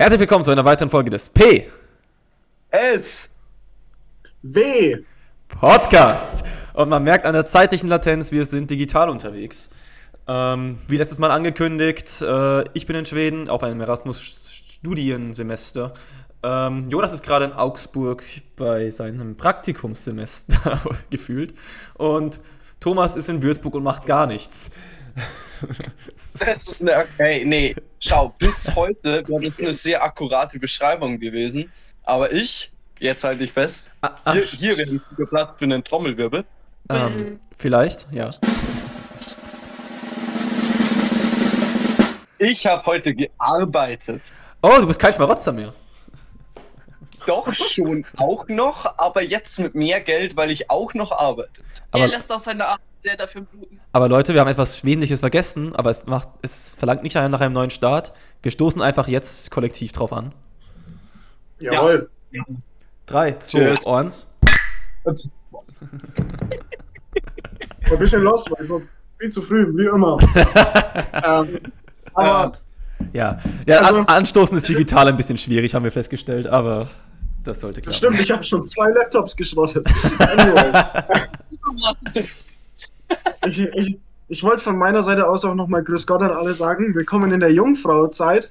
Herzlich willkommen zu einer weiteren Folge des P S. W. Podcast. Und man merkt an der zeitlichen Latenz, wir sind digital unterwegs. Ähm, wie letztes Mal angekündigt, äh, ich bin in Schweden auf einem Erasmus-Studiensemester. Ähm, Jonas ist gerade in Augsburg bei seinem Praktikumssemester gefühlt. Und Thomas ist in Würzburg und macht gar nichts. Das ist eine. Okay, nee. Schau, bis heute wäre das eine sehr akkurate Beschreibung gewesen. Aber ich, jetzt halte ich fest, Ah, ach, hier, hier wäre ich geplatzt für einen Trommelwirbel. ähm, vielleicht, ja. Ich habe heute gearbeitet. Oh, du bist kein Schmarotzer mehr. Doch schon auch noch, aber jetzt mit mehr Geld, weil ich auch noch arbeite. Aber- er lässt auch seine Arbeit sehr dafür bluten. Aber Leute, wir haben etwas Schwedliches vergessen, aber es, macht, es verlangt nicht nach einem neuen Start. Wir stoßen einfach jetzt kollektiv drauf an. Jawohl. 3, 2, Cheers. 1. War ein bisschen los, weil ich war viel zu früh, wie immer. ähm, aber Ja, ja Also- an, anstoßen ist digital ein bisschen schwierig, haben wir festgestellt, aber das sollte klappen. das stimmt, ich habe schon zwei Laptops geschrottet. Anyway, ich, ich, ich wollte von meiner Seite aus auch nochmal Grüß Gott an alle sagen. Willkommen in der Jungfrauzeit.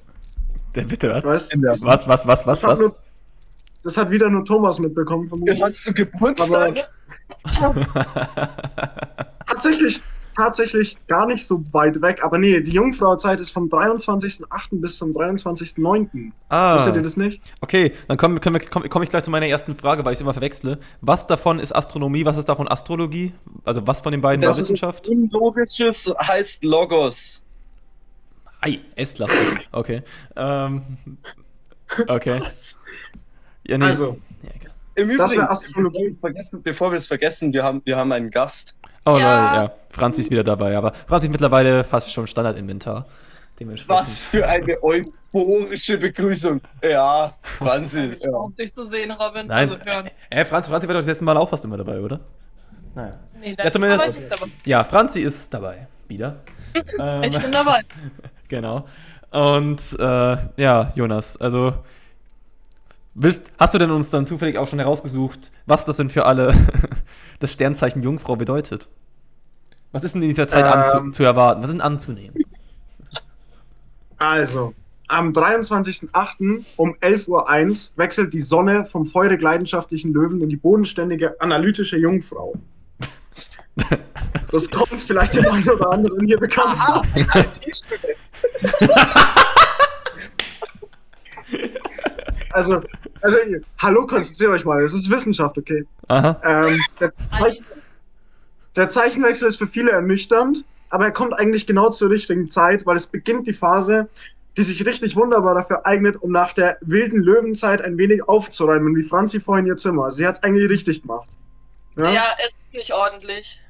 Der bitte was? Was? Was, was, was, was, Das hat, was? nur, das hat wieder nur Thomas mitbekommen. Vermutlich. Hast du Geburtstag? Tatsächlich, tatsächlich gar nicht so weit weg. Aber nee, die Jungfrauzeit ist vom 23.08. bis zum 23.09. ah, Wusstet ihr das nicht? okay, dann komme komm, komm, komm ich gleich zu meiner ersten Frage, weil ich es immer verwechsle. Was davon ist Astronomie, was ist davon Astrologie? Also was von den beiden war Das ist Wissenschaft? Unlogisches heißt Logos. Ei, S-lastig. Okay. Ähm, okay. Ja, nee. Also, Im Das Übrigen, Astrologie. bevor wir es vergessen, bevor wir es vergessen, wir haben, wir haben einen Gast. Oh Ja. ja. ja, Franzi ist wieder dabei, aber Franzi ist mittlerweile fast schon Standardinventar. Was für eine euphorische Begrüßung. Ja, Wahnsinn. Ich Ja. hoffe, dich zu sehen, Robin. Nein, Also hören. äh, Franzi, Franzi war doch das letzte Mal auch fast immer dabei, oder? Naja. Nee, Ja, zumindest-. Ja, Franzi ist dabei. Wieder. ähm, Ich bin dabei. genau. Und äh, ja, Jonas, also willst, hast du denn uns dann zufällig auch schon herausgesucht, was das denn für alle das Sternzeichen Jungfrau bedeutet? Was ist denn in dieser Zeit Ähm. anzu, zu erwarten? Was ist denn anzunehmen? Also, am 23.08. um 11.01 Uhr wechselt die Sonne vom feurig leidenschaftlichen Löwen in die bodenständige analytische Jungfrau. Das kommt vielleicht dem einen oder anderen hier bekannt vor. Also, also, hallo, konzentriert euch mal, es ist Wissenschaft, okay? Aha. Ähm, der, Zeichen, der Zeichenwechsel ist für viele ernüchternd, aber er kommt eigentlich genau zur richtigen Zeit, weil es beginnt die Phase, die sich richtig wunderbar dafür eignet, um nach der wilden Löwenzeit ein wenig aufzuräumen, wie Franzi vorhin ihr Zimmer. Sie hat es eigentlich richtig gemacht. Ja? Ja? es ist nicht ordentlich.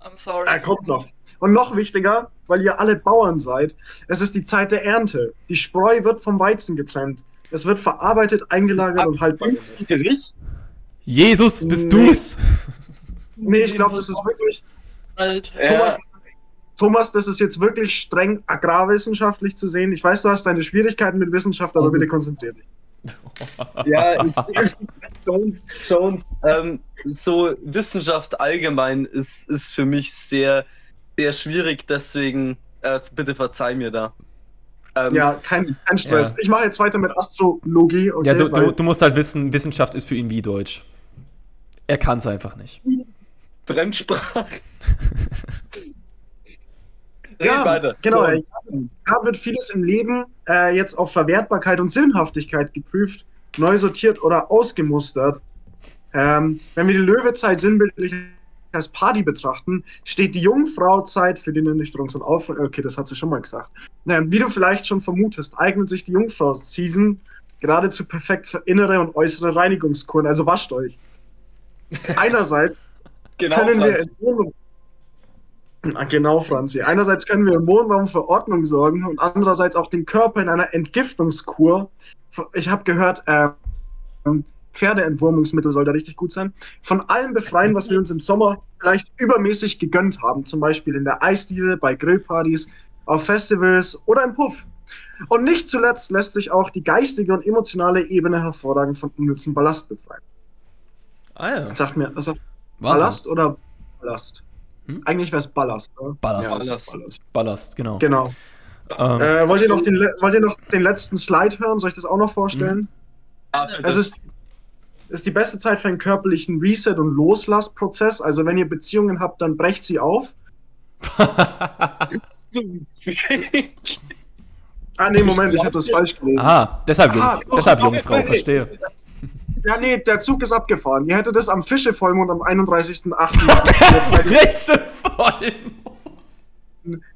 I'm sorry. Er kommt noch. Und noch wichtiger, weil ihr alle Bauern seid, es ist die Zeit der Ernte. Die Spreu wird vom Weizen getrennt. Es wird verarbeitet, eingelagert und haltbar. Gericht? Jesus, bist Nee. du's? Nee, ich glaube, das ist wirklich Alt. Ja. Thomas, Thomas, das ist jetzt wirklich streng agrarwissenschaftlich zu sehen. Ich weiß, du hast deine Schwierigkeiten mit Wissenschaft, aber Mhm. bitte konzentrier dich. Ja, ich, Jones, Jones ähm, so Wissenschaft allgemein ist, ist für mich sehr, sehr schwierig, deswegen äh, bitte verzeih mir da. Ähm, Ja, kein, kein Stress. Ja. Ich mache jetzt weiter mit Astrologie. Okay, ja, du, du, du musst halt wissen, Wissenschaft ist für ihn wie Deutsch. Er kann es einfach nicht. Fremdsprache. Ja, Red weiter. genau, Jones. da wird vieles im Leben äh, jetzt auf Verwertbarkeit und Sinnhaftigkeit geprüft, neu sortiert oder ausgemustert. Ähm, wenn wir die Löwezeit sinnbildlich als Party betrachten, steht die Jungfrauzeit für den Ernüchterungs- und Auf... Okay, das hat sie schon mal gesagt. Ähm, wie du vielleicht schon vermutest, eignet sich die Jungfrau-Season geradezu perfekt für innere und äußere Reinigungskuren. Also wascht euch. Einerseits Genau, können wir im Wohnraum. Ah, Genau, Franzi. Einerseits können wir im Wohnraum für Ordnung sorgen und andererseits auch den Körper in einer Entgiftungskur. Ich habe gehört, ähm, Pferdeentwurmungsmittel soll da richtig gut sein. Von allem befreien, was wir uns im Sommer vielleicht übermäßig gegönnt haben. Zum Beispiel in der Eisdiele, bei Grillpartys, auf Festivals oder im Puff. Und nicht zuletzt lässt sich auch die geistige und emotionale Ebene hervorragend von unnützen Ballast befreien. Ah ja. Sagt mir, also Wahnsinn. Ballast oder Ballast? Hm? Eigentlich wäre es Ballast, oder? Ballast. Ja, Ballast. Ballast. Ballast, genau. Genau. Ähm, Äh, wollt, ihr noch den, wollt ihr noch den letzten Slide hören? Soll ich das auch noch vorstellen? Ah, bitte. Es ist, ist die beste Zeit für einen körperlichen Reset- und Loslassprozess. Also wenn ihr Beziehungen habt, dann brecht sie auf. Du fähig? Ah, nee, Moment, ich habe das falsch gelesen. ah, deshalb, Ah, Jung, doch, deshalb doch, Jungfrau, nee. verstehe. Ja, nee, der Zug ist abgefahren. Ihr hättet das am Fischevollmond am 31.08. Richtig voll.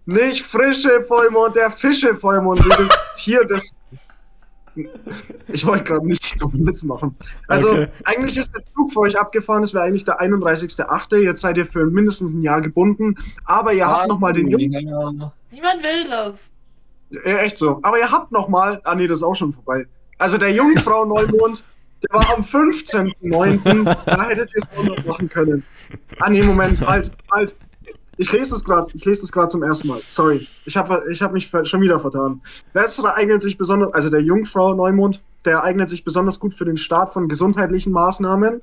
Nicht frische Vollmond, der Fischevollmond, wie das Tier des. Ich wollte gerade nicht auf den Witz machen. Also, Okay. eigentlich ist der Zug für euch abgefahren, es wäre eigentlich der 31.08. Jetzt seid ihr für mindestens ein Jahr gebunden. Aber ihr habt nochmal den. Niemand will das. Ja, echt so. Aber ihr habt nochmal. Ah, nee, das ist auch schon vorbei. Also, der Jungfrau Neumond, der war am 15.09. Da hättet ihr es auch noch machen können. Ah, nee, Moment, halt, halt. Ich lese das gerade. Ich lese das gerade zum ersten Mal. Sorry. Ich habe ich hab mich schon wieder vertan. Letzterer eignet sich besonders, also der Jungfrau Neumond, der eignet sich besonders gut für den Start von gesundheitlichen Maßnahmen,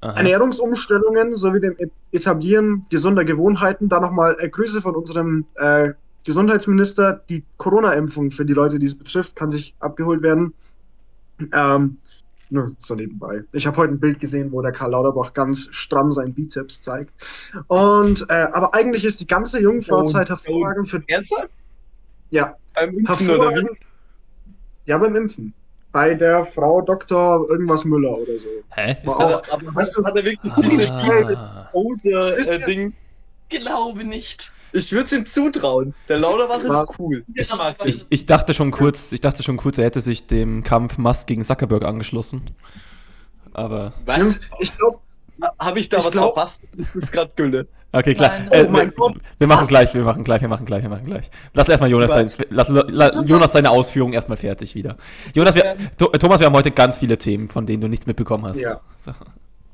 Aha. Ernährungsumstellungen sowie dem E- Etablieren gesunder Gewohnheiten. Da nochmal äh, Grüße von unserem äh, Gesundheitsminister. Die Corona-Impfung für die Leute, die es betrifft, kann sich abgeholt werden. Ähm, nur so nebenbei. Ich habe heute ein Bild gesehen, wo der Karl Lauterbach ganz stramm seinen Bizeps zeigt. Und äh, aber eigentlich ist die ganze Jungfrauzeit hervorragend für Ernsthaft? ja Beim Impfen oder wie? Ja, beim Impfen. Bei der Frau Dr. irgendwas Müller oder so. Hä? Ist War da, Aber, hast du, hat er wirklich ah, Pose Ist äh, der- Ding? Glaube nicht. Ich würde es ihm zutrauen. Der Lauterbach ist cool. Ich ich, ich dachte schon kurz, ich dachte schon kurz, er hätte sich dem Kampf Musk gegen Zuckerberg angeschlossen. Aber. Was? Ich glaube, Habe ich da ich was glaub- verpasst? Ist das gerade Gülle? Okay, klar. Nein, äh, oh mein wir, Gott. wir machen gleich, wir machen gleich, wir machen gleich, wir machen gleich, wir machen gleich. Lass erstmal Jonas, sein, lass, lass Jonas seine Ausführungen erstmal fertig wieder. Jonas, wir, Tho- Thomas, wir haben heute ganz viele Themen, von denen du nichts mitbekommen hast. Ja. So.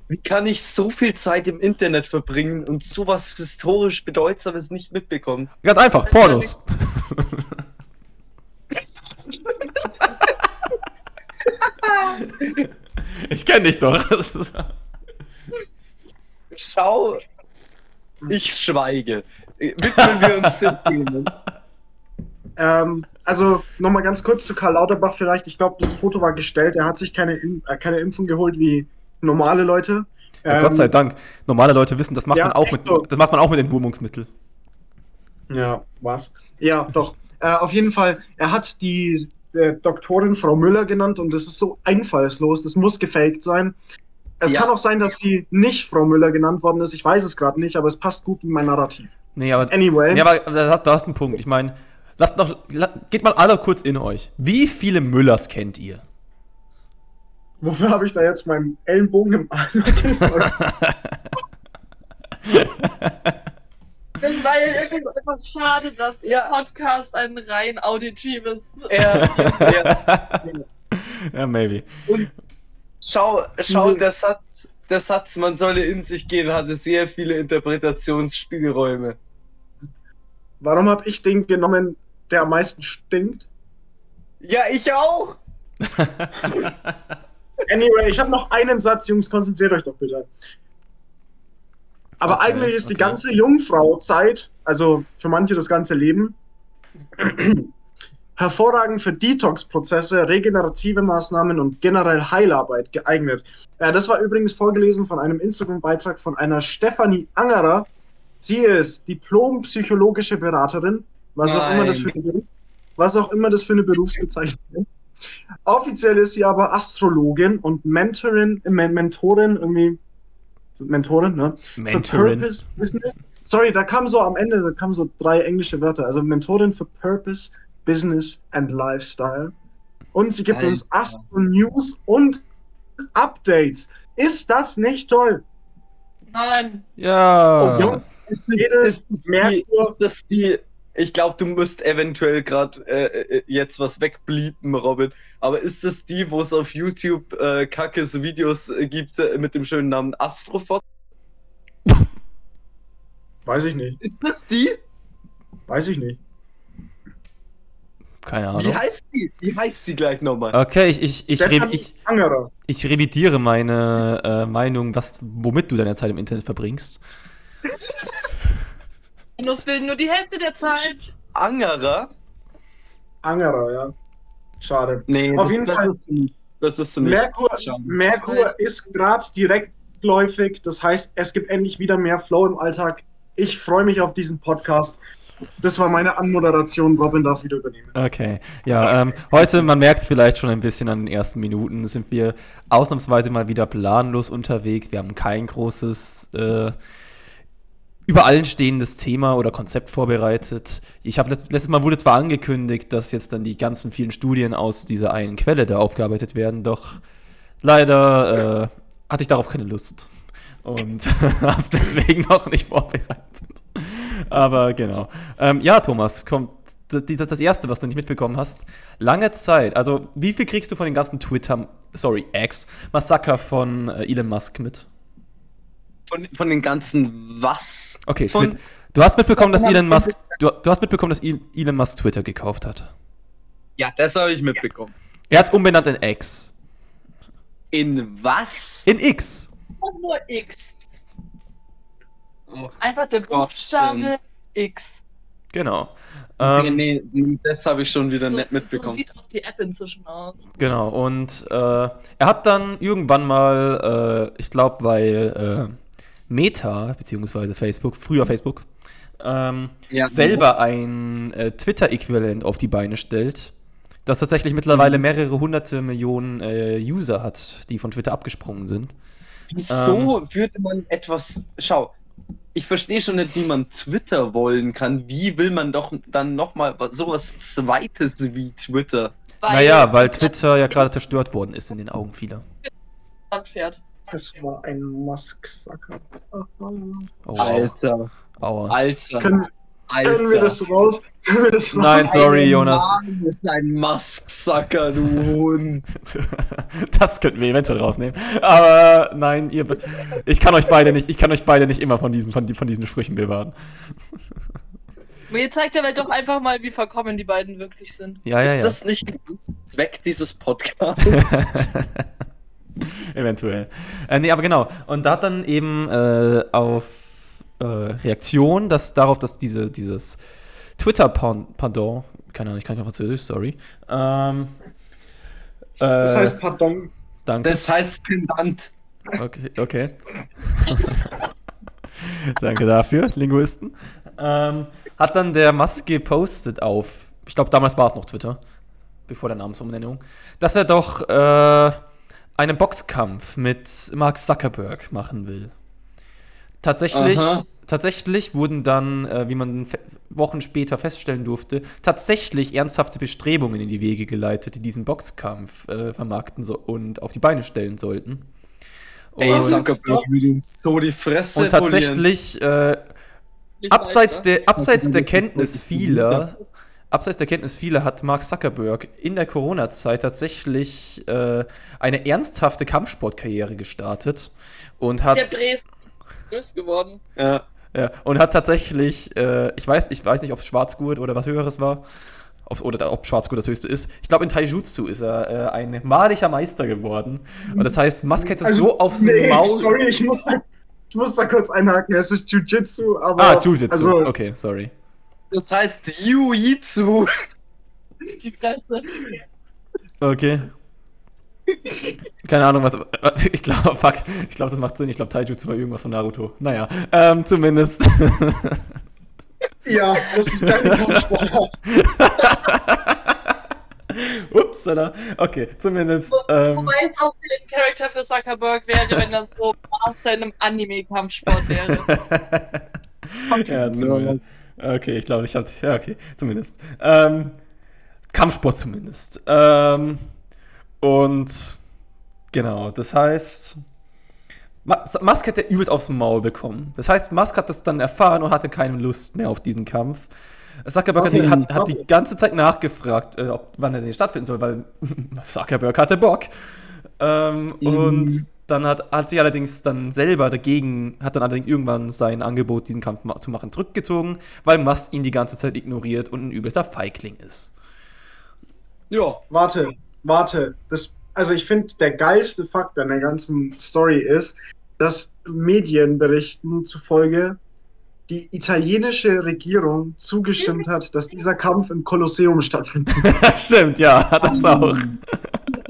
Wie kann ich so viel Zeit im Internet verbringen und sowas historisch Bedeutsames nicht mitbekommen? Ganz einfach, Pornos. ich kenne dich doch. Schau, ich schweige. Widmen wir uns den Themen. ähm, also nochmal ganz kurz zu Karl Lauterbach vielleicht. Ich glaube, das Foto war gestellt. Er hat sich keine, äh, keine Impfung geholt wie normale Leute. Ja, Gott sei Dank. Normale Leute wissen, das macht Ja, man auch mit, so. das macht man auch mit Entwurmungsmittel. Ja, was? Ja, doch. Äh, auf jeden Fall, er hat die äh, Doktorin Frau Müller genannt und das ist so einfallslos. Das muss gefaked sein. Es Ja. kann auch sein, dass sie nicht Frau Müller genannt worden ist. Ich weiß es gerade nicht, aber es passt gut in mein Narrativ. Nee, aber, Anyway. ja, aber da hast, da hast einen Punkt. Ich meine, lasst noch, la, geht mal alle kurz in euch. Wie viele Müllers kennt ihr? Wofür habe ich da jetzt meinen Ellenbogen im Arm? Weil es ist einfach schade, dass Ja. Podcast ein rein auditives. Er, er, ja, maybe. schau, schau, Diese- der Satz, der Satz, man solle in sich gehen, hatte sehr viele Interpretationsspielräume. Warum habe ich den genommen, der am meisten stinkt? Ja, ich auch. Anyway, ich habe noch einen Satz, Jungs, konzentriert euch doch bitte. Aber Okay, eigentlich ist die okay. ganze Jungfrau-Zeit, also für manche das ganze Leben, hervorragend für Detox-Prozesse, regenerative Maßnahmen und generell Heilarbeit geeignet. Äh, das war übrigens vorgelesen von einem Instagram-Beitrag von einer Stefanie Angerer. Sie ist Diplom-psychologische Beraterin, was auch, immer das für eine, was auch immer das für eine Berufsbezeichnung ist. Offiziell ist sie aber Astrologin und Mentorin, äh, Men- Mentorin, irgendwie, Mentorin, ne? Mentorin. Purpose Business. Sorry, da kam so am Ende, da kamen so drei englische Wörter. Also Mentorin für Purpose, Business and Lifestyle. Und sie gibt Alter. uns Astro News und Updates. Ist das nicht toll? Nein. Ja. Oh. Ist das, Jedes ist das, die, ist das die. Ich glaube, du musst eventuell gerade äh, äh, jetzt was wegbliepen, Robin. Aber ist das die, wo es auf YouTube äh, kacke so Videos äh, gibt äh, mit dem schönen Namen Astrofot? Weiß ich nicht. Ist das die? Weiß ich nicht. Keine Wie Ahnung. heißt die? Wie heißt die gleich nochmal? Okay, ich, ich, ich, re ich, ich revidiere meine äh, Meinung, was, womit du deine Zeit im Internet verbringst. Minus bilden nur die Hälfte der Zeit. Angerer? Angerer, ja. Schade. Nee, Auf das, jeden das Fall. Ist, nicht- das ist nicht. Merkur. Merkur ist gerade direktläufig, das heißt, es gibt endlich wieder mehr Flow im Alltag. Ich freue mich auf diesen Podcast. Das war meine Anmoderation. Robin darf wieder übernehmen. Okay, ja, ähm, heute, man merkt es vielleicht schon ein bisschen an den ersten Minuten, sind wir ausnahmsweise mal wieder planlos unterwegs. Wir haben kein großes, äh, über allen stehendes Thema oder Konzept vorbereitet. Ich habe letzt, letztes Mal wurde zwar angekündigt, dass jetzt dann die ganzen vielen Studien aus dieser einen Quelle da aufgearbeitet werden, doch leider äh, hatte ich darauf keine Lust und habe es deswegen noch nicht vorbereitet. Aber genau. Ähm, ja, Thomas, kommt das, das, das erste, was du nicht mitbekommen hast. Lange Zeit. Also, wie viel kriegst du von den ganzen Twitter, sorry, X, Massaker von äh, Elon Musk mit? Von, von den ganzen was? Okay, Von- du hast mitbekommen, dass Elon Musk, du, du hast mitbekommen, dass El- Elon Musk Twitter gekauft hat. Ja, das habe ich mitbekommen. Er hat umbenannt in X. In was? In X. Einfach nur X. Oh, Einfach der Buchstabe X. Genau. nee, Ähm, nee, nee, das habe ich schon wieder So- nicht So mitbekommen. sieht auch die App inzwischen aus. Genau, und äh, er hat dann irgendwann mal, äh, ich glaube, weil äh, Meta, beziehungsweise Facebook, früher Facebook, ähm, Ja. selber ein äh, Twitter-Äquivalent auf die Beine stellt, das tatsächlich mittlerweile Mhm. mehrere hunderte Millionen äh, User hat, die von Twitter abgesprungen sind. Wieso Ähm. würde man etwas. Schau, ich verstehe schon nicht, wie man Twitter wollen kann. Wie will man doch dann nochmal sowas Zweites wie Twitter? naja, weil Twitter ja gerade zerstört worden ist in den Augen vieler. Fährt. Es war ein Musk-Sacker. Oh, wow. Alter, Aua. Alter, Können, Alter. können wir das raus? Können wir das Nein, raus? sorry, Ein Jonas. Mann ist ein Musk-Sucker, du Hund. Das könnten wir eventuell rausnehmen. Aber nein, ihr, be- ich kann euch beide nicht, ich kann euch beide nicht immer von diesen, von, die- von diesen Sprüchen bewahren. Mir zeigt der Welt doch einfach mal, wie verkommen die beiden wirklich sind. Ja, ja, ist ja. das nicht der Zweck dieses Podcasts? Eventuell. Äh, nee, aber genau. Und da hat dann eben äh, auf äh, Reaktion, dass darauf, dass diese, dieses Twitter-Pardon, keine Ahnung, ich kann kein Französisch, sorry. Ähm, äh, Das heißt, pardon. danke. Das heißt Pendant. Okay, okay. Danke dafür, Linguisten. Ähm, hat dann der Musk gepostet auf, ich glaube damals war es noch Twitter, bevor der Namensumnennung, dass er doch äh, einen Boxkampf mit Mark Zuckerberg machen will. Tatsächlich, Aha. tatsächlich wurden dann, äh, wie man Wochen später feststellen durfte, tatsächlich ernsthafte Bestrebungen in die Wege geleitet, die diesen Boxkampf äh, vermarkten so und auf die Beine stellen sollten. Ey, Und- Zuckerberg will uns so die Fresse und tatsächlich, äh, abseits der, abseits der Kenntnis vieler, abseits der Kenntnis vieler hat Mark Zuckerberg in der Corona-Zeit tatsächlich äh, eine ernsthafte Kampfsportkarriere gestartet und hat, Der Dresden ist geworden. Ja. ja, und hat tatsächlich, äh, ich weiß, ich weiß nicht, ob es Schwarzgurt oder was Höheres war, ob, oder ob Schwarzgurt das höchste ist. Ich glaube, in Taijutsu ist er äh, ein malischer Meister geworden. Und das heißt, Musk hätte so aufs Also, nee, Maul. Sorry, ich muss, da, ich muss da kurz einhaken. Es ist Jiu-Jitsu, aber. Ah, Jiu-Jitsu. Also, okay, sorry. Das heißt Jiu-Jitsu. Die Fresse. Okay. Keine Ahnung, was. Ich glaube, fuck. Ich glaube, das macht Sinn. Ich glaube, Taijutsu war irgendwas von Naruto. Naja, ähm, zumindest. ja, das ist keine Kampfsportart. Upsala. Okay, zumindest. Ähm, Wobei es auch der Charakter für Zuckerberg wäre, wenn das so Master in einem Anime-Kampfsport wäre. ja, zumindest. Okay, ich glaube, ich hatte. Ja, okay, zumindest. Ähm, Kampfsport zumindest. Ähm, und. Genau, das heißt. Musk hätte übelst aufs Maul bekommen. Das heißt, Musk hat das dann erfahren und hatte keine Lust mehr auf diesen Kampf. Zuckerberg hat- Okay, hat, hat die ganze Zeit nachgefragt, äh, ob, wann er denn stattfinden soll, weil Zuckerberg hatte Bock. Ähm, Mhm. Und dann hat, hat sich allerdings dann selber dagegen, hat dann allerdings irgendwann sein Angebot, diesen Kampf ma zu machen, zurückgezogen, weil Musk ihn die ganze Zeit ignoriert und ein übelster Feigling ist. Ja, Warte, warte. Das, also ich finde, der geilste Fakt an der ganzen Story ist, dass Medienberichten zufolge die italienische Regierung zugestimmt hat, dass dieser Kampf im Kolosseum stattfindet. Stimmt, ja, hat das auch.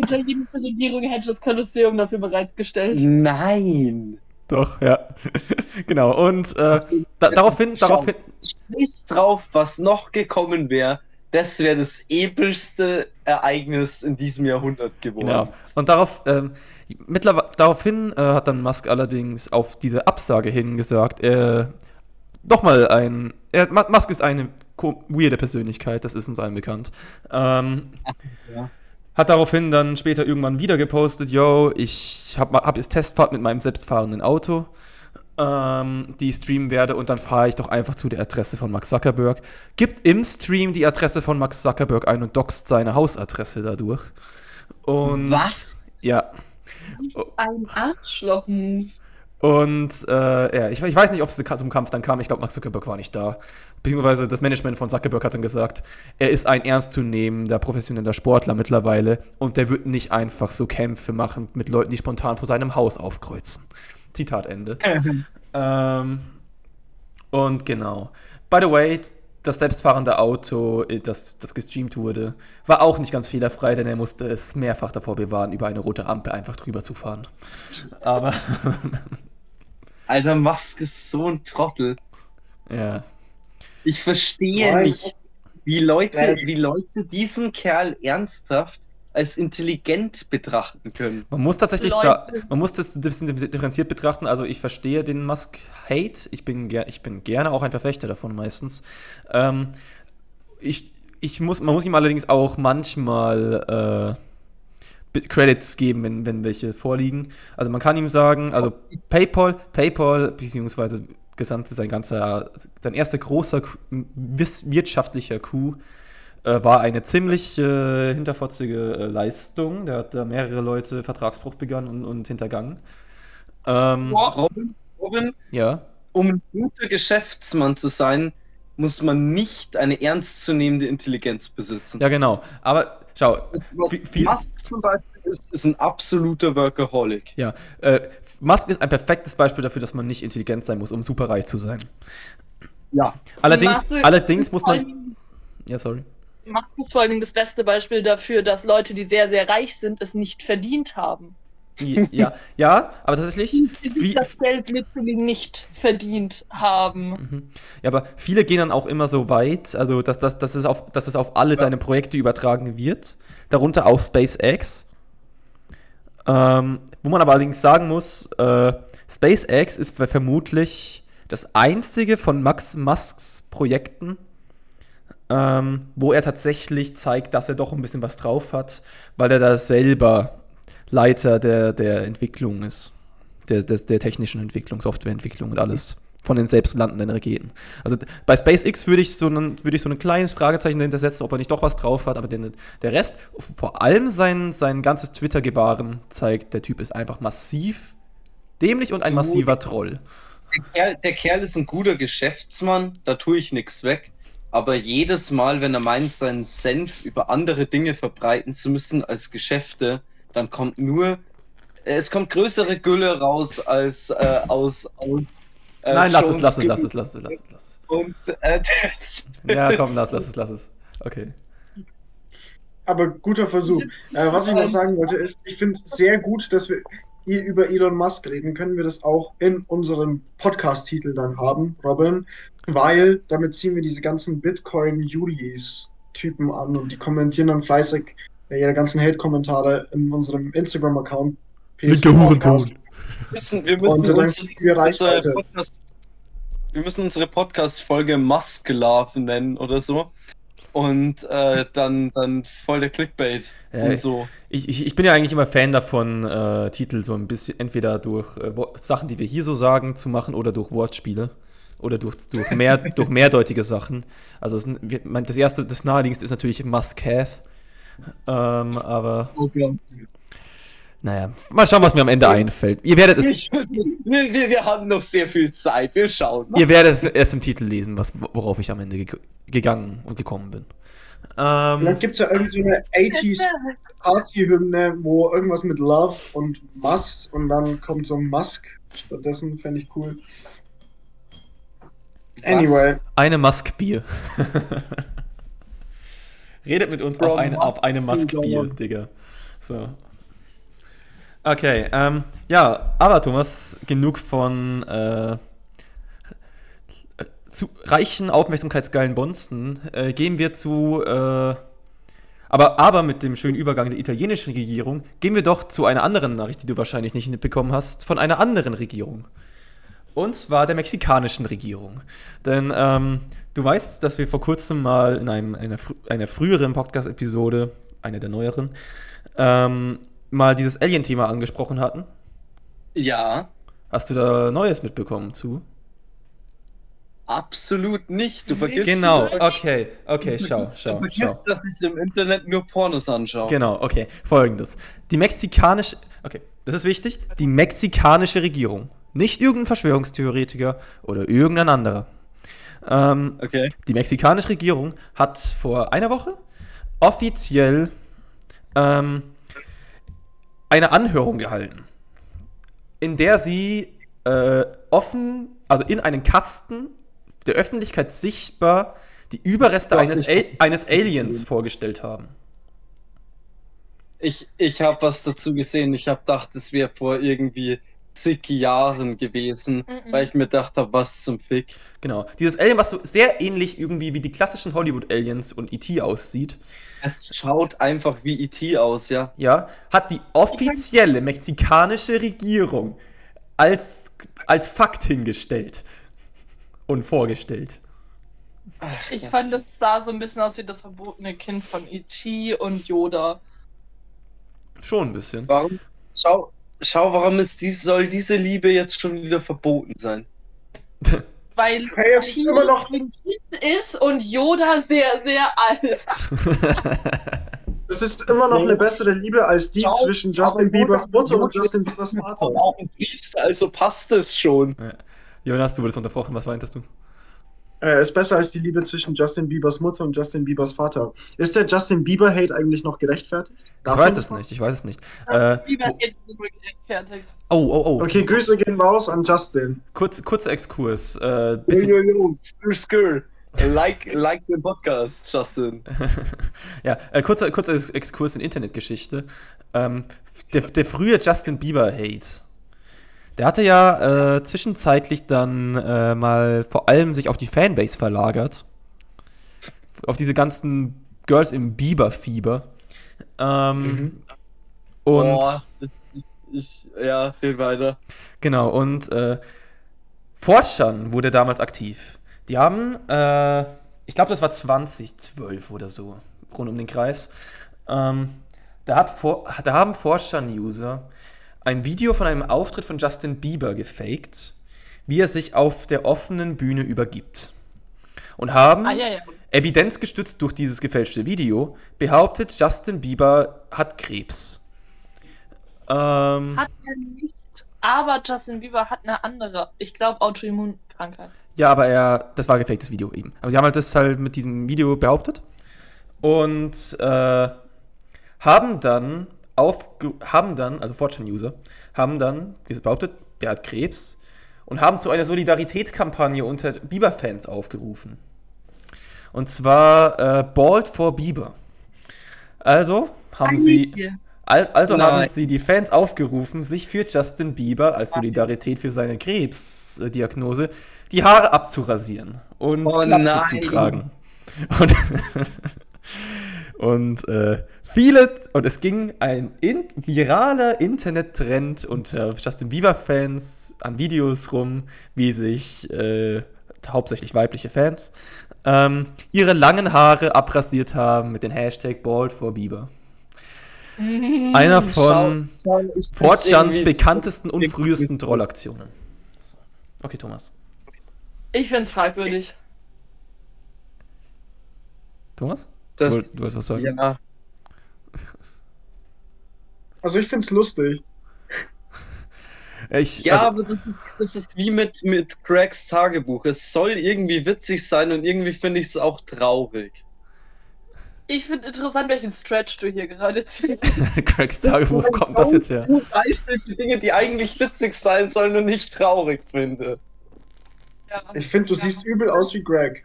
Die italienische Regierung hätte das Kolosseum dafür bereitgestellt. nein. Doch, ja. genau. Und äh, da, daraufhin, daraufhin, Scheiß drauf, was noch gekommen wäre. Das wäre das epischste Ereignis in diesem Jahrhundert geworden. Genau. Und darauf, ähm, mittlerweile, daraufhin äh, hat dann Musk allerdings auf diese Absage hin gesagt, äh, nochmal ein, er, Musk ist eine weirde Persönlichkeit, das ist uns allen bekannt. Ähm, ja. Hat daraufhin dann später irgendwann wieder gepostet, yo, ich habe hab jetzt Testfahrt mit meinem selbstfahrenden Auto, ähm, die ich streamen werde und dann fahre ich doch einfach zu der Adresse von Max Zuckerberg. Gibt im Stream die Adresse von Max Zuckerberg ein und doxt seine Hausadresse dadurch. Und Was? Ja. Ist ein Arschloch. Und äh, ja, ich, ich weiß nicht, ob es zum Kampf dann kam. Ich glaube, Max Zuckerberg war nicht da. Beziehungsweise das Management von Zuckerberg hat dann gesagt, er ist ein ernstzunehmender professioneller Sportler mittlerweile und der wird nicht einfach so Kämpfe machen mit Leuten, die spontan vor seinem Haus aufkreuzen. Zitat Ende. ähm, und genau. By the way, das selbstfahrende Auto, äh, das, das gestreamt wurde, war auch nicht ganz fehlerfrei, denn er musste es mehrfach davor bewahren, über eine rote Ampel einfach drüber zu fahren. Aber Alter, Musk ist so ein Trottel. ja. Ich verstehe Nein. nicht, wie Leute, wie Leute diesen Kerl ernsthaft als intelligent betrachten können. Man muss tatsächlich sagen, man muss das ein bisschen differenziert betrachten. Also ich verstehe den Musk-Hate. Ich bin, ich bin gerne auch ein Verfechter davon meistens. Ähm, ich, ich muss, man muss ihm allerdings auch manchmal äh, Credits geben, wenn, wenn welche vorliegen. Also man kann ihm sagen, also PayPal, PayPal, beziehungsweise gesamte sein ganzer, sein erster großer wirtschaftlicher Coup äh, war eine ziemlich äh, hinterfotzige äh, Leistung. Der hat da mehrere Leute Vertragsbruch begangen und, und hintergangen. Ähm, Robin, Robin, ja. um ein guter Geschäftsmann zu sein, muss man nicht eine ernstzunehmende Intelligenz besitzen. Ja, genau. Aber schau, Das, was viel- Musk zum Beispiel ist, ist ein absoluter Workaholic. ja, äh, Musk ist ein perfektes Beispiel dafür, dass man nicht intelligent sein muss, um superreich zu sein. Ja. Allerdings, Musk allerdings muss man. allem- Ja, sorry. Musk ist vor allen Dingen das beste Beispiel dafür, dass Leute, die sehr, sehr reich sind, es nicht verdient haben. Ja, ja, aber tatsächlich. Wie, das Geld literally nicht verdient haben. Mhm. Ja, aber viele gehen dann auch immer so weit, also dass, dass, dass, es, auf, dass es auf alle deine Projekte übertragen wird, darunter auch SpaceX. Ähm, wo man aber allerdings sagen muss, äh, SpaceX ist ver- vermutlich das einzige von Max Musks Projekten, ähm, wo er tatsächlich zeigt, dass er doch ein bisschen was drauf hat, weil er da selber Leiter der, der Entwicklung ist. Der, der, der technischen Entwicklung, Softwareentwicklung und alles von den selbst landenden Raketen. Also bei SpaceX würde ich so ein, würde ich so ein kleines Fragezeichen dahinter setzen, ob er nicht doch was drauf hat, aber den, der Rest, vor allem sein, sein ganzes Twitter-Gebaren zeigt, der Typ ist einfach massiv dämlich und ein massiver Troll. Der Kerl, der Kerl ist ein guter Geschäftsmann, da tue ich nichts weg. Aber jedes Mal, wenn er meint, seinen Senf über andere Dinge verbreiten zu müssen als Geschäfte, dann kommt nur, es kommt größere Gülle raus als äh, aus, aus äh, Nein, lass es, lass es, lass es, lass es, lass es, lass es. Und äh, Ja, komm, lass, lass es, lass es. Okay. Aber guter Versuch. Äh, was ich noch sagen wollte, ist, ich finde sehr gut, dass wir über Elon Musk reden. Können wir das auch in unserem Podcast-Titel dann haben, Robin? Weil damit ziehen wir diese ganzen Bitcoin-Julis-Typen an und die kommentieren dann fleißig äh, ihre ganzen Hate-Kommentare in unserem Instagram-Account. Linker Hurensohn. müssen, wir müssen dann unsere, kriegen wir unsere. Podcast, wir müssen unsere Podcast-Folge Musk Love nennen oder so. Und äh, dann, dann voll der Clickbait Ja, und so. Ich, ich, ich bin ja eigentlich immer Fan davon, äh, Titel so ein bisschen entweder durch äh, Sachen, die wir hier so sagen, zu machen oder durch Wortspiele. Oder durch, durch, mehr, durch mehrdeutige Sachen. Also es, wir- mein- das erste, das naheliegendste ist natürlich Must Have. Ähm, aber Oh Gott. naja, mal schauen, was mir am Ende einfällt. Ihr werdet es, wir, wir, wir haben noch sehr viel Zeit. Wir schauen mal. ihr werdet es erst im Titel lesen, was, worauf ich am Ende ge gegangen und gekommen bin. Vielleicht Ähm, gibt es ja irgendeine so eine 80s Party-Hymne, wo irgendwas mit Love und Must und dann kommt so ein Musk stattdessen, fände ich cool. Anyway, eine Musk-Bier. Redet mit uns auf eine, auf eine Dawn. Digga. So. Okay, ähm, ja, aber Thomas, genug von äh, zu reichen, aufmerksamkeitsgeilen Bonsten. Äh, gehen wir zu, äh, aber, aber mit dem schönen Übergang der italienischen Regierung, gehen wir doch zu einer anderen Nachricht, die du wahrscheinlich nicht mitbekommen hast, von einer anderen Regierung. Und zwar der mexikanischen Regierung. Denn ähm, du weißt, dass wir vor kurzem mal in einem, einer, einer früheren Podcast-Episode, einer der neueren, ähm, mal dieses Alien-Thema angesprochen hatten. Ja, Hast du da Neues mitbekommen zu? absolut nicht. Du vergisst, Genau, du vergisst, okay, okay, du schau, vergisst, schau, du vergisst schau. dass ich im Internet nur Pornos anschaue. Genau, okay, folgendes. Die mexikanische, okay, das ist wichtig, die mexikanische Regierung, nicht irgendein Verschwörungstheoretiker oder irgendein anderer. Ähm, Okay. Die mexikanische Regierung hat vor einer Woche offiziell ähm, eine Anhörung gehalten, in der sie äh, offen, also in einen Kasten der Öffentlichkeit sichtbar die Überreste Doch, eines, A eines Aliens vorgestellt haben. Ich, ich habe was dazu gesehen. Ich habe gedacht, es wäre vor irgendwie zig Jahren gewesen, Mhm. weil ich mir gedacht habe, was zum Fick. Genau. Dieses Alien, was so sehr ähnlich irgendwie wie die klassischen Hollywood-Aliens und E.T. aussieht, Es schaut einfach wie E.T. aus, ja. ja, hat die offizielle mexikanische Regierung als, als Fakt hingestellt und vorgestellt. Ach, Ich Gott. fand, das sah so ein bisschen aus wie das verbotene Kind von E.T. und Yoda. Schon ein bisschen. Warum? Schau, schau, warum ist dies, soll diese Liebe jetzt schon wieder verboten sein? Weil Hey, es ist immer noch- ein Kind ist und Yoda sehr, sehr alt. es ist immer noch eine bessere Liebe als die Schau, zwischen Justin Biebers Mutter und Justin Biebers Vater. Auch ein Priester, also passt es schon. Jonas, du wurdest unterbrochen, was meintest du? Äh, ist besser als die Liebe zwischen Justin Biebers Mutter und Justin Biebers Vater. Ist der Justin Bieber-Hate eigentlich noch gerechtfertigt? Ich Darf weiß man es nicht, ich weiß es nicht. Äh, geht es immer gerechtfertigt. oh, oh, oh. Okay, Grüße gehen raus an Justin. Kurz, kurzer Exkurs. Äh, Yo, bisschen, yo, yo, skr. Like, like den Podcast, Justin. ja, äh, kurzer, kurzer Ex- Exkurs in Internetgeschichte. Ähm, der, der frühe Justin Bieber-Hate. Der hatte ja äh, zwischenzeitlich dann äh, mal vor allem sich auf die Fanbase verlagert. Auf diese ganzen Girls im Bieber-Fieber. Ähm, Mhm. Und Boah, das, ich, ich, ja, viel weiter. Genau, und äh, wurde damals aktiv. Die haben, äh, ich glaube, das war 2012 oder so, rund um den Kreis. Ähm, da, hat da haben Fortran-User ein Video von einem Auftritt von Justin Bieber gefaked, wie er sich auf der offenen Bühne übergibt. Und haben Ah, ja, ja. evidenzgestützt durch dieses gefälschte Video behauptet, Justin Bieber hat Krebs. Ähm, Hat er nicht, aber Justin Bieber hat eine andere, ich glaube, Autoimmunkrankheit. Ja, aber er, das war gefaktes Video eben. Aber sie haben halt das halt mit diesem Video behauptet und äh, haben dann auf, haben dann, also Fortune-User, haben dann behauptet, der hat Krebs und haben zu einer Solidaritätskampagne unter Bieber-Fans aufgerufen. Und zwar äh, Bald for Bieber. Also haben sie, al- also haben Nein. sie die Fans aufgerufen, sich für Justin Bieber als Solidarität für seine Krebsdiagnose die Haare abzurasieren und Oh Glatze zu tragen. Und, und äh, viele, und es ging ein in, viraler Internettrend unter Justin Bieber-Fans an Videos rum, wie sich äh, hauptsächlich weibliche Fans ähm, ihre langen Haare abrasiert haben mit dem Hashtag Bald for Bieber. Einer von Fortschans bekanntesten und frühesten Trollaktionen. Okay, Thomas. Ich finde es fragwürdig. Thomas? Das, Du du was sagen? ja, Also ich find's lustig. Ich, ja also, aber das ist, das ist wie mit, mit Gregs Tagebuch. Es soll irgendwie witzig sein und irgendwie finde ich es auch traurig. Ich finde interessant, welchen Stretch du hier gerade ziehst. Das ist Tagebuch kommt das jetzt her. Beispiel für Dinge, die eigentlich witzig sein sollen und nicht traurig finde. Ja. Ich finde, du Ja. siehst übel aus wie Greg.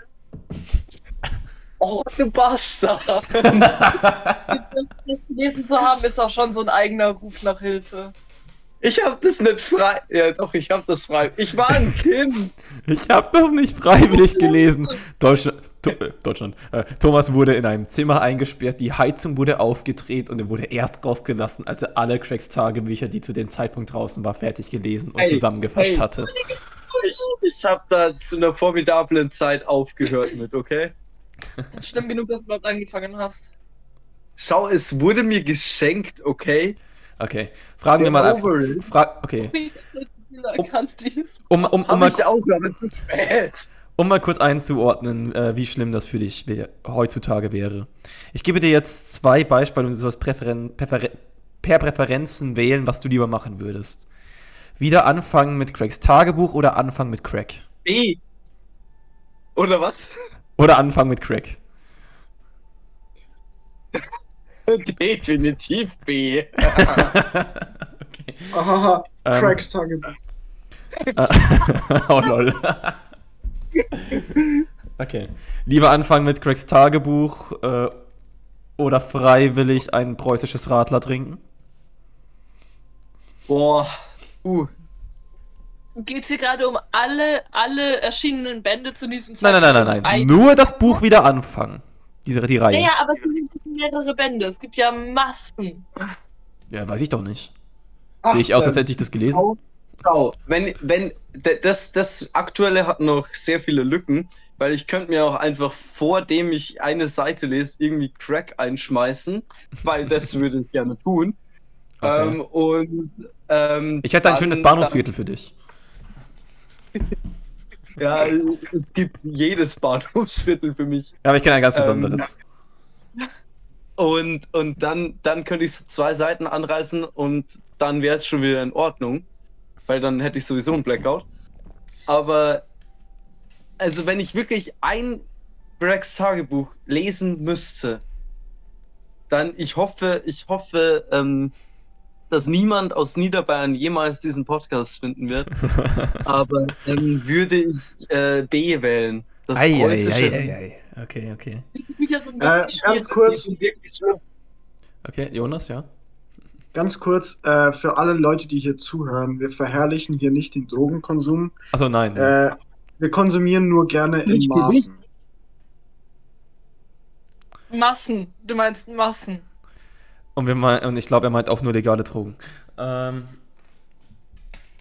Oh, du Bastard! Das, das gelesen zu haben, ist auch schon so ein eigener Ruf nach Hilfe. Ich hab das nicht frei. Ja, doch, ich hab das frei. Ich war ein Kind. Ich habe das nicht freiwillig gelesen. Deutschland, To- äh, Deutschland. Äh, Thomas wurde in einem Zimmer eingesperrt, die Heizung wurde aufgedreht und er wurde erst rausgelassen, als er alle Craigs Tagebücher, die zu dem Zeitpunkt draußen war, fertig gelesen und Ey, zusammengefasst ey. hatte. Ich, ich hab da zu einer formidablen Zeit aufgehört mit, okay? Schlimm genug, dass du überhaupt angefangen hast. Schau, es wurde mir geschenkt, okay? Okay, fragen wir mal it. Frag, okay, um, um, um, Hab mal, ich auch, aber zu spät. um mal kurz einzuordnen, äh, wie schlimm das für dich wär, heutzutage wäre. Ich gebe dir jetzt zwei Beispiele und du sollst Präferen, Präferen, per Präferenzen wählen, was du lieber machen würdest. Wieder anfangen mit Craigs Tagebuch oder anfangen mit Craig? B. Oder was? Oder anfangen mit Craig? Definitiv B. okay. Ahaha, Ähm. Craigs Tagebuch. oh lol. okay. Lieber anfangen mit Craigs Tagebuch äh, oder freiwillig ein preußisches Radler trinken? Boah. Uh. Geht es hier gerade um alle, alle erschienenen Bände zu diesem Nein, nein, nein, nein, nein. Ein- Nur das Buch wieder anfangen. Diese, die Reihe. Naja, aber es gibt mehrere Bände. Es gibt ja Massen. Ja, weiß ich doch nicht. Sehe ich aus, als hätte ich das gelesen? Schau, schau, wenn, wenn, das, das aktuelle hat noch sehr viele Lücken, weil ich könnte mir auch einfach vor dem ich eine Seite lese, irgendwie Crack einschmeißen, weil das würde ich gerne tun. Okay. Ähm, und ähm, Ich hätte ein dann- schönes Bahnhofsviertel für dich. Ja, es gibt jedes Bahnhofsviertel für mich. Ja, aber ich kenne ein ganz Ähm, besonderes. Und, und dann, dann könnte ich zwei Seiten anreißen und dann wäre es schon wieder in Ordnung. Weil dann hätte ich sowieso einen Blackout. Aber, also wenn ich wirklich ein Gregs Tagebuch lesen müsste, dann ich hoffe, ich hoffe, ähm, dass niemand aus Niederbayern jemals diesen Podcast finden wird. Aber dann würde ich äh, B wählen. Das Ei, ei, preußische. ei, ei, ei. Okay, okay. Äh, ganz kurz. Okay, Jonas, ja? ganz kurz, äh, für alle Leute, die hier zuhören, wir verherrlichen hier nicht den Drogenkonsum. Achso, nein. Äh, wir konsumieren nur gerne in Maßen. Massen. Du meinst Massen. Und, wir mein, und ich glaube, er meint auch nur legale Drogen. Ähm,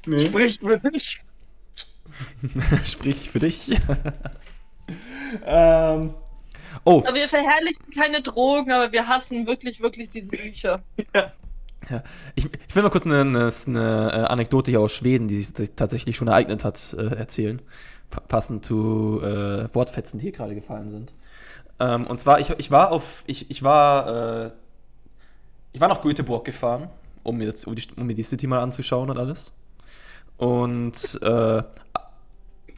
Nee. Spricht für dich. sprich für dich. ähm, oh, Aber wir verherrlichen keine Drogen, aber wir hassen wirklich, wirklich diese Bücher. ich, ich will mal kurz eine, eine, eine äh, Anekdote hier aus Schweden, die sich tatsächlich schon ereignet hat, äh, erzählen. Pa passend zu äh, Wortfetzen, die hier gerade gefallen sind. Ähm, und zwar, ich, ich war auf, ich, ich war, äh, ich war nach Göteborg gefahren, um mir, das, um, die, um mir die City mal anzuschauen und alles. Und äh,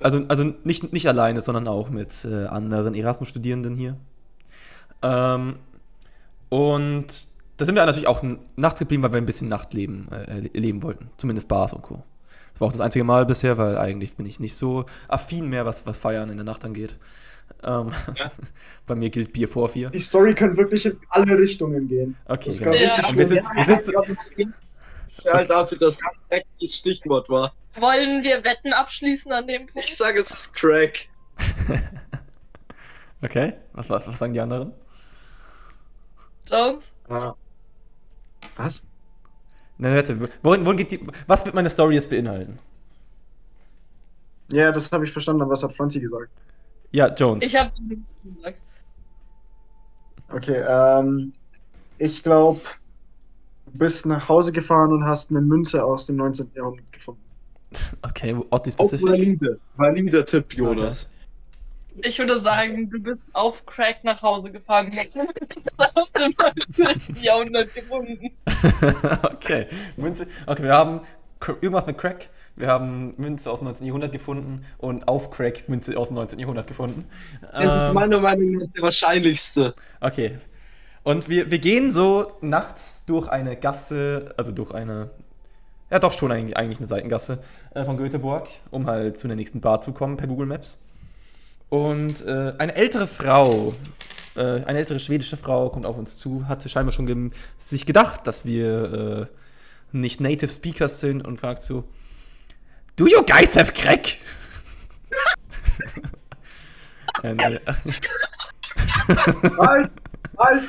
also, also nicht, nicht alleine, sondern auch mit äh, anderen Erasmus-Studierenden hier. Ähm, und da sind wir natürlich auch nachts geblieben, weil wir ein bisschen Nachtleben äh, leben wollten. Zumindest Bars und Co. Das war auch das einzige Mal bisher, weil eigentlich bin ich nicht so affin mehr, was, was Feiern in der Nacht angeht. Ähm, Bei mir gilt Bier vor vier. Die Story könnte wirklich in alle Richtungen gehen. Okay, Das genau. kann Ja. Und wir sind, wir sind so, Das wäre halt dafür das perfekte Stichwort war. Wollen wir Wetten abschließen an dem Ich Punkt? sage, es ist Crack. Okay, was, was, was sagen die anderen? Jones? Ja. Was? Na, warte, wohin, wohin geht die, was wird meine Story jetzt beinhalten? Ja, das habe ich verstanden, aber was hat Franzi gesagt? Ja, Jones. Ich habe gesagt. Okay, ähm, ich glaube, du bist nach Hause gefahren und hast eine Münze aus dem 19. Jahrhundert gefunden. Okay, oddly Auch specific. valide. Valider Tipp, Jonas. Ich würde sagen, du bist auf Crack nach Hause gefahren. aus dem 19. Jahrhundert gefunden. okay, Münze. Okay, wir haben irgendwas mit Crack. Wir haben Münze aus dem 19. Jahrhundert gefunden und auf Crack Münze aus dem 19. Jahrhundert gefunden. Das ist Ähm, meiner Meinung nach der wahrscheinlichste. Okay. Und wir, wir gehen so nachts durch eine Gasse, also durch eine, ja doch schon eigentlich, eigentlich eine Seitengasse äh, von Göteborg, um halt zu der nächsten Bar zu kommen per Google Maps. Und äh, eine ältere Frau, äh, eine ältere schwedische Frau kommt auf uns zu, hatte scheinbar schon sich gedacht, dass wir äh, nicht Native Speakers sind und fragt so, Do you guys have crack? Halt, halt.